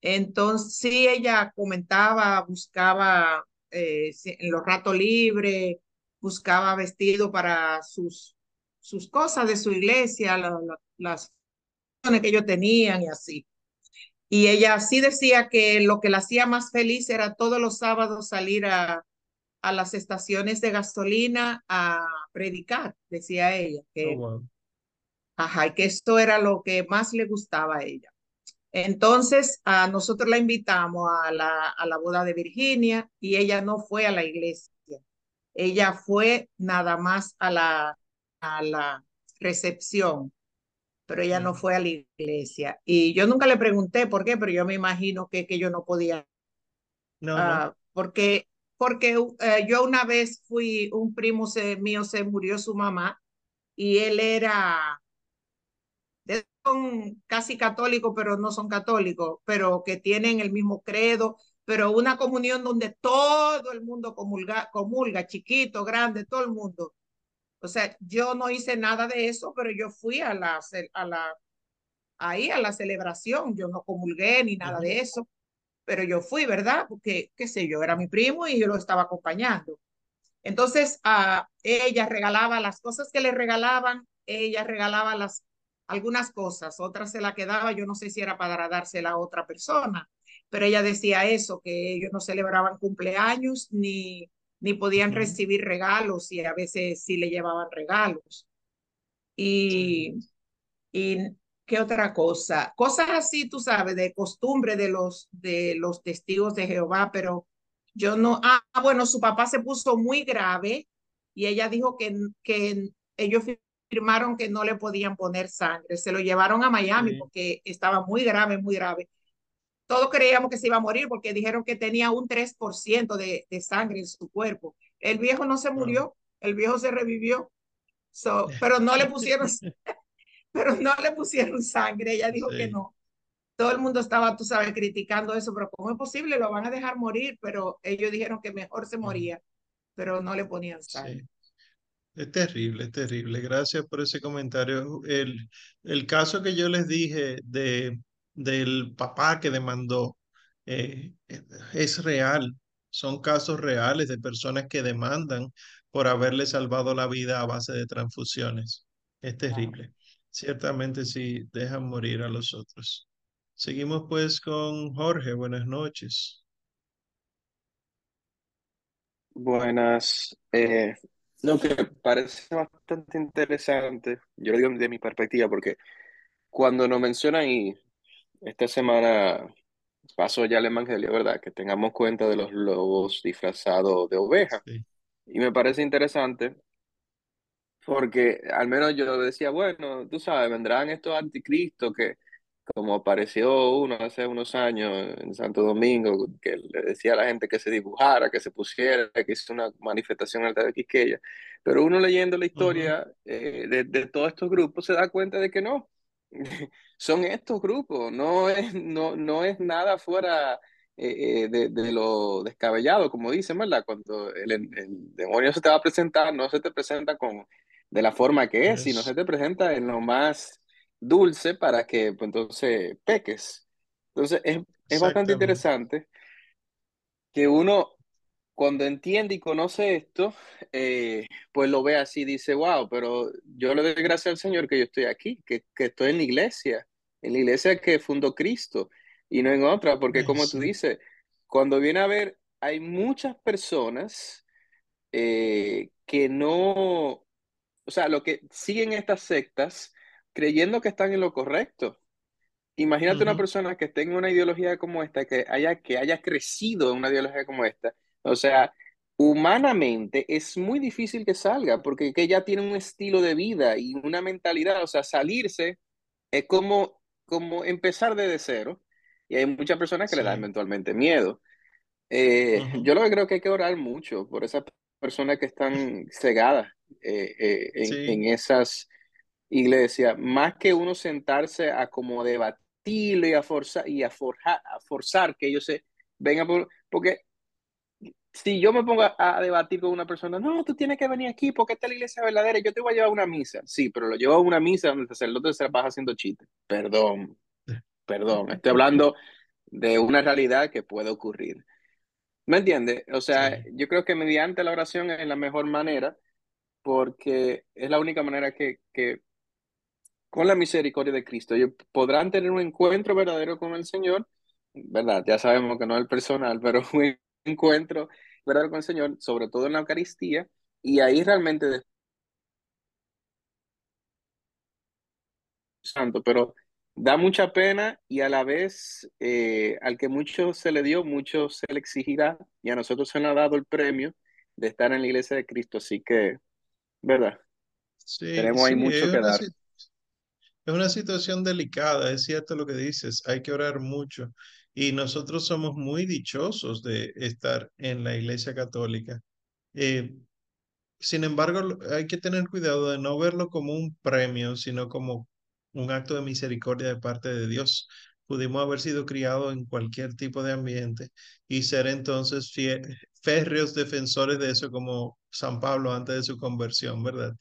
Entonces, sí, ella comentaba, buscaba eh, en los ratos libres, buscaba vestido para sus, sus cosas de su iglesia, las que ellos tenían y así. Y ella sí decía que lo que la hacía más feliz era todos los sábados salir a, a las estaciones de gasolina a predicar, decía ella, que, oh, ajá, que esto era lo que más le gustaba a ella. Entonces, a nosotros la invitamos a la, a la boda de Virginia y ella no fue a la iglesia. Ella fue nada más a la, a la recepción, pero ella no mm. fue a la iglesia. Y yo nunca le pregunté por qué, pero yo me imagino que, que yo no podía. No, ah, Porque, porque eh, yo una vez fui, un primo mío se murió su mamá y él era son casi católicos, pero no son católicos, pero que tienen el mismo credo, pero una comunión donde todo el mundo comulga, comulga, chiquito, grande, todo el mundo. O sea, yo no hice nada de eso, pero yo fui a la, a la, ahí a la celebración, yo no comulgué ni nada de eso, pero yo fui, ¿verdad? Porque, qué sé yo, era mi primo y yo lo estaba acompañando. Entonces, a ella regalaba las cosas que le regalaban, ella regalaba las algunas cosas, otras se la quedaba, yo no sé si era para dársela a otra persona, pero ella decía eso, que ellos no celebraban cumpleaños ni, ni podían recibir regalos y a veces sí le llevaban regalos. Y, y qué otra cosa, cosas así, tú sabes, de costumbre de los, de los testigos de Jehová, pero yo no, ah, bueno, su papá se puso muy grave y ella dijo que, que ellos firmaron que no le podían poner sangre. Se lo llevaron a Miami porque estaba muy grave, muy grave. Todos creíamos que se iba a morir porque dijeron que tenía un 3% de, de sangre en su cuerpo. El viejo no se murió, el viejo se revivió, so, pero no le pusieron, pero no le pusieron sangre. Ella dijo que no. Todo el mundo estaba, tú sabes, criticando eso, pero ¿cómo es posible? Lo van a dejar morir, pero ellos dijeron que mejor se moría, pero no le ponían sangre. Es terrible, es terrible. Gracias por ese comentario. El, el caso que yo les dije de, del papá que demandó eh, es real. Son casos reales de personas que demandan por haberle salvado la vida a base de transfusiones. Es terrible. Ciertamente sí, dejan morir a los otros. Seguimos pues con Jorge. Buenas noches. Buenas. Eh, lo que parece bastante interesante, yo lo digo de mi perspectiva, porque cuando nos mencionan, y esta semana pasó ya el evangelio, ¿verdad? Que tengamos cuenta de los lobos disfrazados de oveja. Y me parece interesante porque al menos yo decía, bueno, tú sabes, vendrán estos anticristos que como apareció uno hace unos años en Santo Domingo, que le decía a la gente que se dibujara, que se pusiera, que hizo una manifestación alta de Quisqueya. Pero uno leyendo la historia eh, de, de, todos estos grupos se da cuenta de que no, son estos grupos, no es, no, no es nada fuera eh, eh, de, de, lo descabellado, como dicen, ¿verdad? Cuando el, el, demonio se te va a presentar, no se te presenta con, de la forma que es, sino se te presenta en lo más dulce para que pues, entonces peques. Entonces es, es bastante interesante que uno cuando entiende y conoce esto, eh, pues lo ve así, dice, wow, pero yo le doy gracias al Señor que yo estoy aquí, que, que estoy en la iglesia, en la iglesia que fundó Cristo y no en otra, porque como tú dices, cuando viene a ver, hay muchas personas eh, que no, o sea, lo que siguen estas sectas, creyendo que están en lo correcto. Imagínate una persona que tenga una ideología como esta, que haya, que haya crecido en una ideología como esta. O sea, humanamente es muy difícil que salga, porque que ya tiene un estilo de vida y una mentalidad. O sea, salirse es como, como empezar desde cero. Y hay muchas personas que le dan eventualmente miedo. Eh, yo lo que creo que hay que orar mucho por esas personas que están cegadas eh, eh, en, en, esas iglesia, más que uno sentarse a como debatirlo y a forzar, y a, forjar, a forzar que ellos se vengan por, porque si yo me pongo a, debatir con una persona, no, tú tienes que venir aquí porque esta es la iglesia verdadera yo te voy a llevar a una misa. Sí, pero lo llevo a una misa donde el sacerdote se la pasa haciendo chistes. Perdón, perdón, estoy hablando de una realidad que puede ocurrir. ¿Me entiendes? O sea, yo creo que mediante la oración es la mejor manera porque es la única manera que, que con la misericordia de Cristo. Ellos podrán tener un encuentro verdadero con el Señor, ¿verdad? Ya sabemos que no es el personal, pero un encuentro ¿verdad? Con el Señor, sobre todo en la Eucaristía, y ahí realmente santo, pero da mucha pena y a la vez eh, al que mucho se le dio, mucho se le exigirá y a nosotros se nos ha dado el premio de estar en la iglesia de Cristo, así que, ¿verdad? Sí, Tenemos ahí mucho que dar. Es una situación delicada, es cierto lo que dices, hay que orar mucho y nosotros somos muy dichosos de estar en la iglesia católica. Eh, sin embargo, hay que tener cuidado de no verlo como un premio, sino como un acto de misericordia de parte de Dios. Pudimos haber sido criados en cualquier tipo de ambiente y ser entonces férreos defensores de eso como San Pablo antes de su conversión, ¿verdad?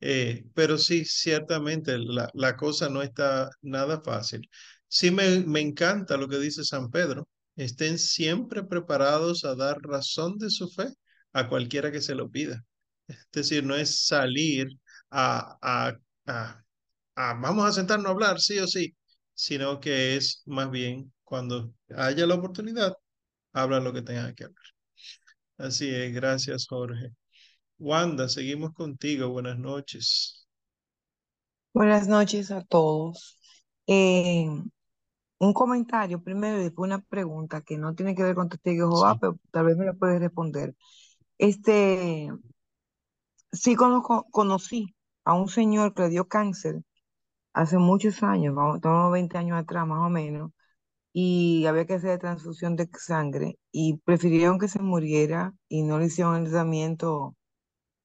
Eh, pero sí, ciertamente la, la, cosa no está nada fácil. Sí me, me encanta lo que dice San Pedro. Estén siempre preparados a dar razón de su fe a cualquiera que se lo pida. Es decir, no es salir a, a, a Ah, vamos a sentarnos a hablar, sí o sí, sino que es más bien cuando haya la oportunidad, habla lo que tenga que hablar. Así es, gracias Jorge. Wanda, seguimos contigo, buenas noches. Buenas noches a todos. Eh, un comentario primero y después una pregunta que no tiene que ver con Testigo Jehová, pero tal vez me lo puedes responder. Este, sí conozco, conocí a un señor que le dio cáncer hace muchos años, vamos, 20 años atrás más o menos, y había que hacer transfusión de sangre y prefirieron que se muriera y no le hicieron el tratamiento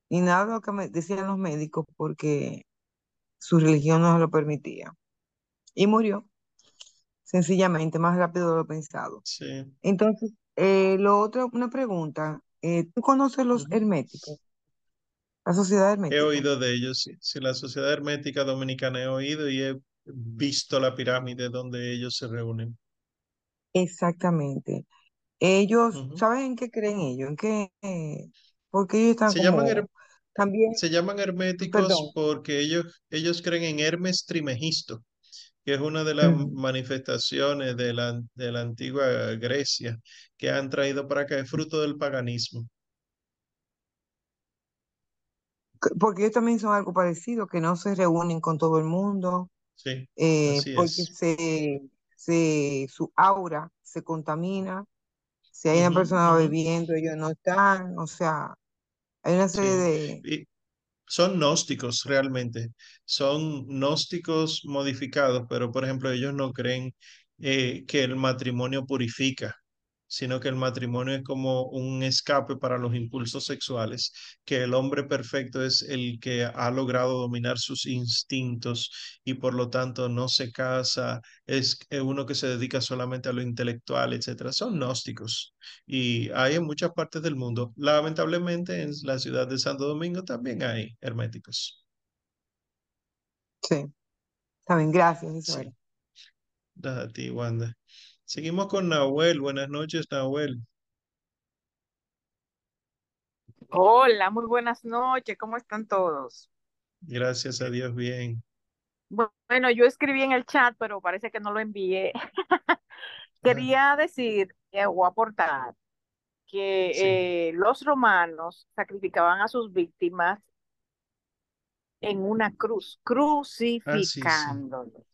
ni nada de lo que me decían los médicos porque su religión no lo permitía. Y murió, sencillamente, más rápido de lo pensado. Sí. Entonces, eh, lo otro, una pregunta, eh, ¿tú conoces los herméticos? La sociedad hermética. He oído de ellos, sí. Sí, la sociedad hermética dominicana he oído y he visto la pirámide donde ellos se reúnen. Exactamente. Ellos, ¿saben en qué creen ellos? ¿En qué? porque ellos están se como llaman también, se llaman herméticos porque ellos, ellos creen en Hermes Trimegisto, que es una de las manifestaciones de la, de la antigua Grecia que han traído para acá, es fruto del paganismo porque ellos también son algo parecido, que no se reúnen con todo el mundo, sí, eh, porque se, se, su aura se contamina, si hay una persona bebiendo, ellos no están, o sea, hay una serie de... son gnósticos realmente, son gnósticos modificados, pero por ejemplo ellos no creen eh, que el matrimonio purifica sino que el matrimonio es como un escape para los impulsos sexuales, que el hombre perfecto es el que ha logrado dominar sus instintos y por lo tanto no se casa, es uno que se dedica solamente a lo intelectual, etcétera. Son gnósticos y hay en muchas partes del mundo. Lamentablemente en la ciudad de Santo Domingo también hay herméticos. Sí. Bien, gracias, Isabel. Sí. A ti, Wanda. Seguimos con Nahuel. Buenas noches, Nahuel. Hola, muy buenas noches. ¿Cómo están todos? Gracias a Dios, bien. Bueno, yo escribí en el chat, pero parece que no lo envié. Quería decir o aportar que eh, los romanos sacrificaban a sus víctimas en una cruz, ah, crucificándolos,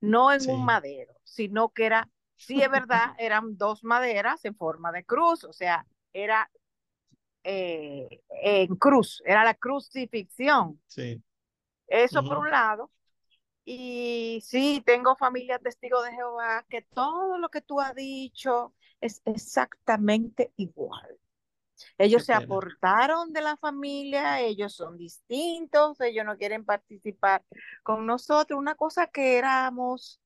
no en un madero, sino que era Sí, es verdad, eran dos maderas en forma de cruz, o sea, era eh, en cruz, era la crucifixión. Sí. Eso por un lado. Y sí, tengo familia testigo de Jehová que todo lo que tú has dicho es exactamente igual. Ellos se aportaron de la familia, ellos son distintos, ellos no quieren participar con nosotros. Una cosa que éramos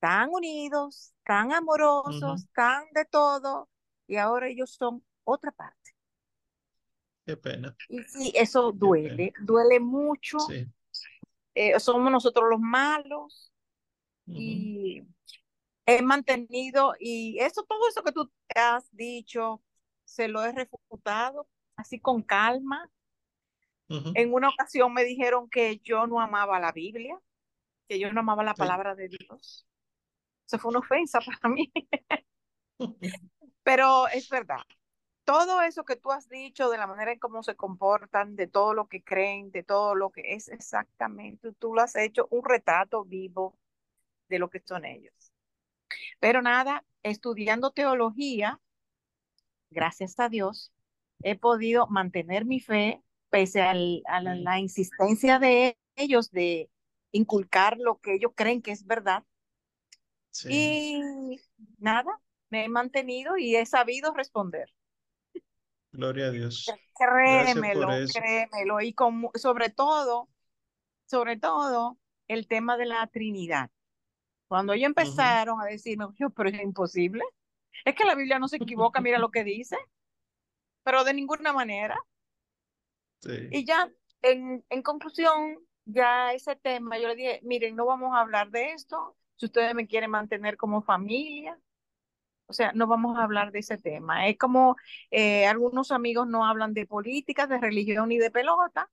tan unidos, tan amorosos, tan de todo, y ahora ellos son otra parte. Qué pena. Y sí, eso duele, duele mucho. Eh, somos nosotros los malos. Y he mantenido, y eso, todo eso que tú has dicho, se lo he refutado, así con calma. En una ocasión me dijeron que yo no amaba la Biblia, que yo no amaba la palabra de Dios. Eso fue una ofensa para mí. Pero es verdad. todo eso que tú has dicho, de la manera en cómo se comportan, de todo lo que creen, de todo lo que es exactamente, tú lo has hecho un retrato vivo de lo que son ellos. Pero nada, estudiando teología, gracias a Dios, he podido mantener mi fe pese a la, insistencia de ellos de inculcar lo que ellos creen que es verdad. Y nada, me he mantenido y he sabido responder. Gloria a Dios. Créemelo, créemelo. Y con, sobre todo, sobre todo, el tema de la Trinidad. Cuando ellos empezaron a decirme, pero es imposible. Es que la Biblia no se equivoca, mira lo que dice. Pero de ninguna manera. Y ya, en, en conclusión, ya ese tema, yo le dije, miren, no vamos a hablar de esto. Si ustedes me quieren mantener como familia, o sea, no vamos a hablar de ese tema. Es como eh, algunos amigos no hablan de política, de religión ni de pelota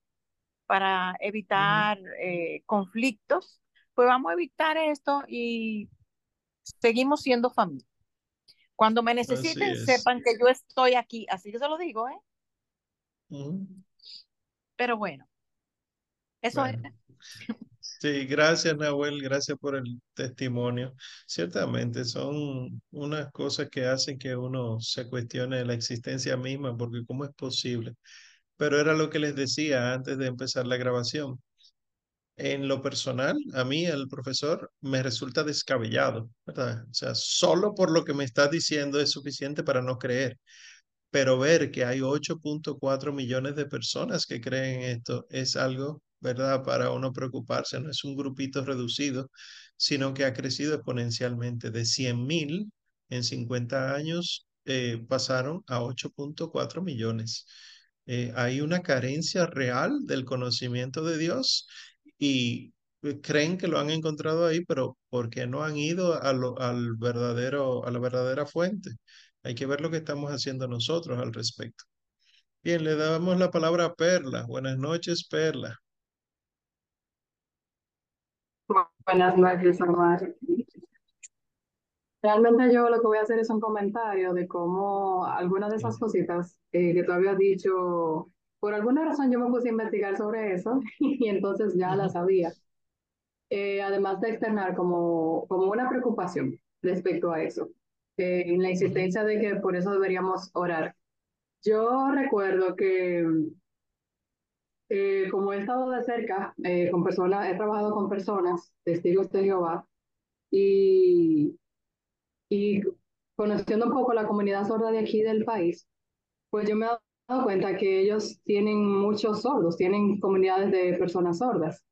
para evitar eh, conflictos. Pues vamos a evitar esto y seguimos siendo familia. Cuando me necesiten, sepan que yo estoy aquí. Así que se lo digo, ¿eh? Pero bueno, eso es. Sí, gracias Nahuel, gracias por el testimonio. Ciertamente son unas cosas que hacen que uno se cuestione la existencia misma, porque ¿cómo es posible? Pero era lo que les decía antes de empezar la grabación. En lo personal, a mí el profesor me resulta descabellado, ¿verdad? O sea, solo por lo que me está diciendo es suficiente para no creer pero ver que hay 8.4 millones de personas que creen esto es algo ¿verdad? Para uno preocuparse, no es un grupito reducido, sino que ha crecido exponencialmente. De 100 mil en 50 años eh, pasaron a 8.4 millones. Eh, hay una carencia real del conocimiento de Dios y eh, creen que lo han encontrado ahí, pero ¿por qué no han ido al verdadero, a la verdadera fuente? Hay que ver lo que estamos haciendo nosotros al respecto. Bien, le damos la palabra a Perla. Buenas noches, Perla. Buenas noches, Omar. Realmente yo lo que voy a hacer es un comentario de cómo algunas de esas cositas eh, que tú habías dicho, por alguna razón yo me puse a investigar sobre eso y entonces ya la sabía. Eh, además de externar como, como una preocupación respecto a eso, eh, en la insistencia de que por eso deberíamos orar. Yo recuerdo que eh, como he estado de cerca eh, con personas, he trabajado con personas, testigos de Jehová, y, y conociendo un poco la comunidad sorda de aquí del país, pues yo me he dado cuenta que ellos tienen muchos sordos, tienen comunidades de personas sordas.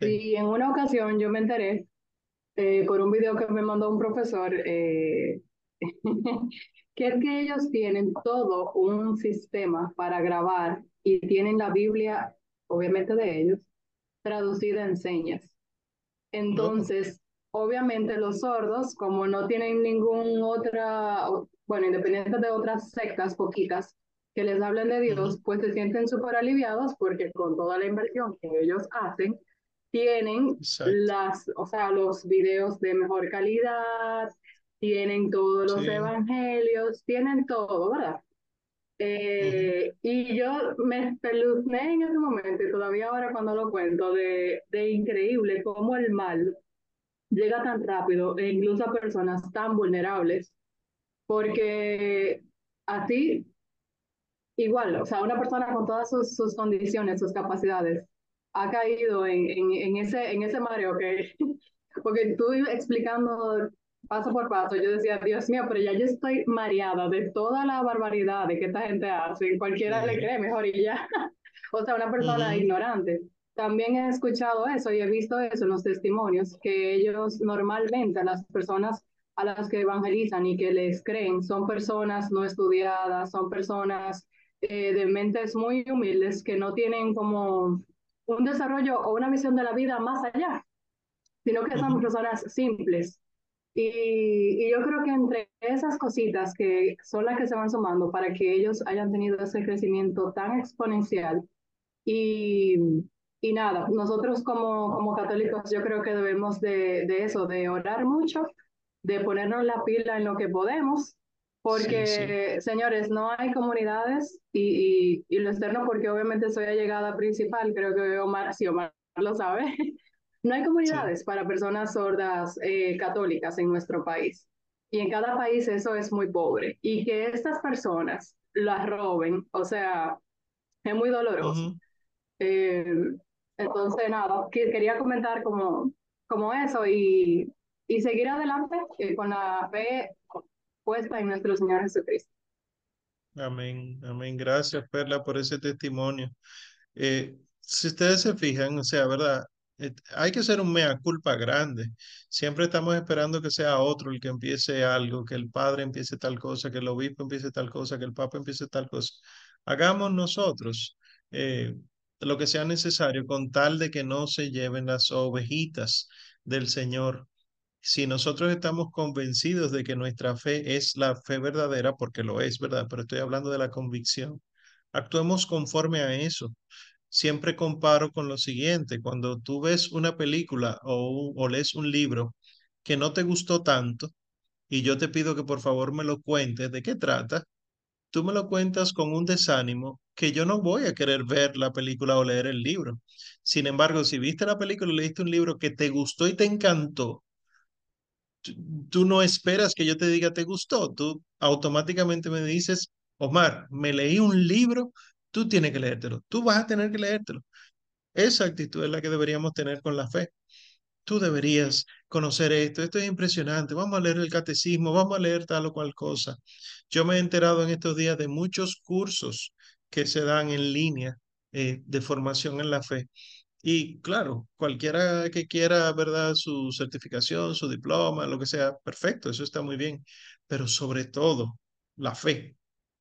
Y en una ocasión yo me enteré eh, por un video que me mandó un profesor, que es que ellos tienen todo un sistema para grabar y tienen la Biblia, obviamente de ellos, traducida en señas. Entonces, obviamente los sordos, como no tienen ningún otra, bueno, independiente de otras sectas poquitas que les hablen de Dios, pues se sienten súper aliviados porque con toda la inversión que ellos hacen, tienen las, o sea, los videos de mejor calidad, tienen todos los evangelios, tienen todo, ¿verdad? Eh, y yo me espeluzné en ese momento y todavía ahora cuando lo cuento de, de increíble cómo el mal llega tan rápido e incluso a personas tan vulnerables, porque así, igual, o sea, una persona con todas sus, sus condiciones, sus capacidades, ha caído en, en, en, ese, en ese mareo que, porque tú explicando paso por paso, yo decía, Dios mío, pero ya yo estoy mareada de toda la barbaridad de que esta gente hace, cualquiera le cree mejor y ya. o sea, una persona ignorante. También he escuchado eso y he visto eso en los testimonios, que ellos normalmente, las personas a las que evangelizan y que les creen, son personas no estudiadas, son personas eh, de mentes muy humildes que no tienen como un desarrollo o una visión de la vida más allá, sino que son personas simples, y, yo creo que entre esas cositas que son las que se van sumando para que ellos hayan tenido ese crecimiento tan exponencial. Y, y nada, nosotros como, como católicos yo creo que debemos de, de eso, de orar mucho, de ponernos la pila en lo que podemos, Porque, señores, no hay comunidades y, y, lo externo porque obviamente soy allegada principal, creo que Omar, si Omar lo sabe, no hay comunidades para personas sordas eh, católicas en nuestro país. Y en cada país eso es muy pobre. Y que estas personas las roben, o sea, es muy doloroso. Eh, entonces, nada, quería comentar como, como eso y, y seguir adelante eh, con la fe puesta en nuestro Señor Jesucristo. Amén, amén. Gracias, Perla, por ese testimonio. Eh, si ustedes se fijan, o sea, ¿verdad? Eh, hay que ser un mea culpa grande. Siempre estamos esperando que sea otro el que empiece algo, que el padre empiece tal cosa, que el obispo empiece tal cosa, que el papa empiece tal cosa. Hagamos nosotros eh, lo que sea necesario con tal de que no se lleven las ovejitas del Señor si nosotros estamos convencidos de que nuestra fe es la fe verdadera, porque lo es, ¿verdad? Pero estoy hablando de la convicción, actuemos conforme a eso. Siempre comparo con lo siguiente, cuando tú ves una película o, o lees un libro que no te gustó tanto y yo te pido que por favor me lo cuentes de qué trata, tú me lo cuentas con un desánimo que yo no voy a querer ver la película o leer el libro. Sin embargo, si viste la película y leíste un libro que te gustó y te encantó, tú no esperas que yo te diga te gustó, tú automáticamente me dices, Omar, me leí un libro, tú tienes que leértelo, tú vas a tener que leértelo. Esa actitud es la que deberíamos tener con la fe. Tú deberías conocer esto, esto es impresionante, vamos a leer el catecismo, vamos a leer tal o cual cosa. Yo me he enterado en estos días de muchos cursos que se dan en línea eh, de formación en la fe y claro, cualquiera que quiera, ¿verdad? Su certificación, su diploma, lo que sea, perfecto, eso está muy bien. Pero sobre todo, la fe,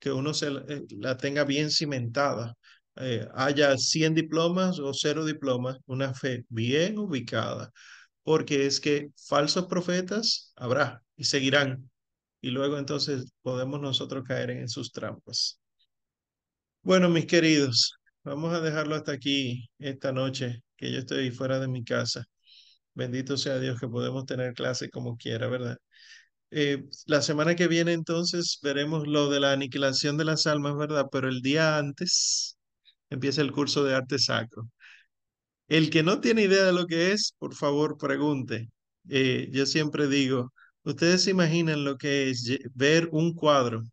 que uno se eh, la tenga bien cimentada. Eh, haya 100 diplomas o cero diplomas, una fe bien ubicada, porque es que falsos profetas habrá y seguirán. Y luego entonces podemos nosotros caer en sus trampas. Bueno, mis queridos, Vamos a dejarlo hasta aquí esta noche, que yo estoy fuera de mi casa. Bendito sea Dios que podemos tener clase como quiera, ¿verdad? Eh, la semana que viene entonces veremos lo de la aniquilación de las almas, ¿verdad? Pero el día antes empieza el curso de arte sacro. El que no tiene idea de lo que es, por favor, pregunte. Eh, yo siempre digo, ustedes se imaginan lo que es ver un cuadro,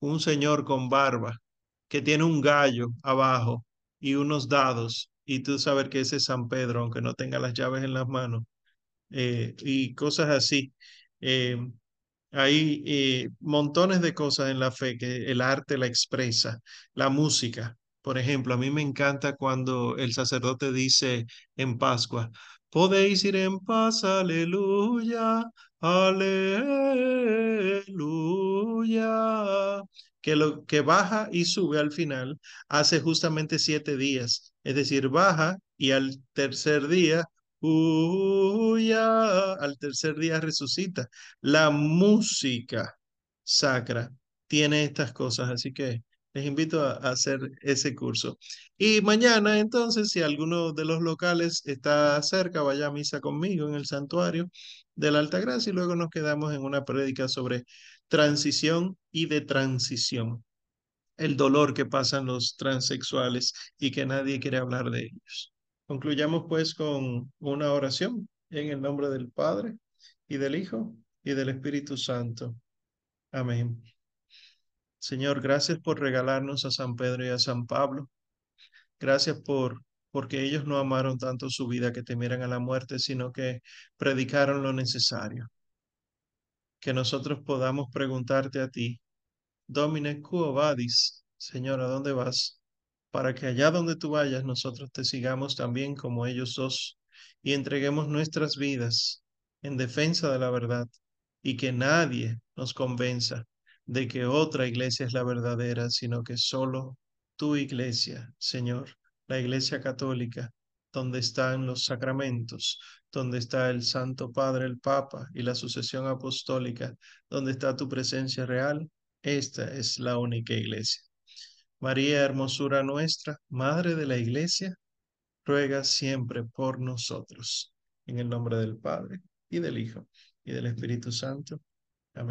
un señor con barba, que tiene un gallo abajo y unos dados, y tú sabes que ese es San Pedro, aunque no tenga las llaves en las manos, eh, y cosas así. Hay eh, montones de cosas en la fe que el arte la expresa, la música. Por ejemplo, a mí me encanta cuando el sacerdote dice en Pascua, podéis ir en paz, aleluya, aleluya que lo que baja y sube al final hace justamente siete días. Es decir, baja y al tercer día, ya, al tercer día resucita. La música sacra tiene estas cosas, así que les invito a, hacer ese curso. Y mañana, entonces, si alguno de los locales está cerca, vaya a misa conmigo en el santuario de la Alta Gracia y luego nos quedamos en una prédica sobre transición y de transición. El dolor que pasan los transexuales y que nadie quiere hablar de ellos. Concluyamos pues con una oración en el nombre del Padre y del Hijo y del Espíritu Santo. Amén. Señor, gracias por regalarnos a San Pedro y a San Pablo. Gracias por porque ellos no amaron tanto su vida que temieran a la muerte, sino que predicaron lo necesario que nosotros podamos preguntarte a ti, Domine quo vadis, Señor, ¿a dónde vas? Para que allá donde tú vayas nosotros te sigamos también como ellos dos y entreguemos nuestras vidas en defensa de la verdad y que nadie nos convenza de que otra iglesia es la verdadera, sino que solo tu iglesia, Señor, la iglesia católica, donde están los sacramentos, donde está el Santo Padre, el Papa y la sucesión apostólica, donde está tu presencia real, esta es la única iglesia. María, hermosura nuestra, Madre de la Iglesia, ruega siempre por nosotros. En el nombre del Padre, y del Hijo, y del Espíritu Santo.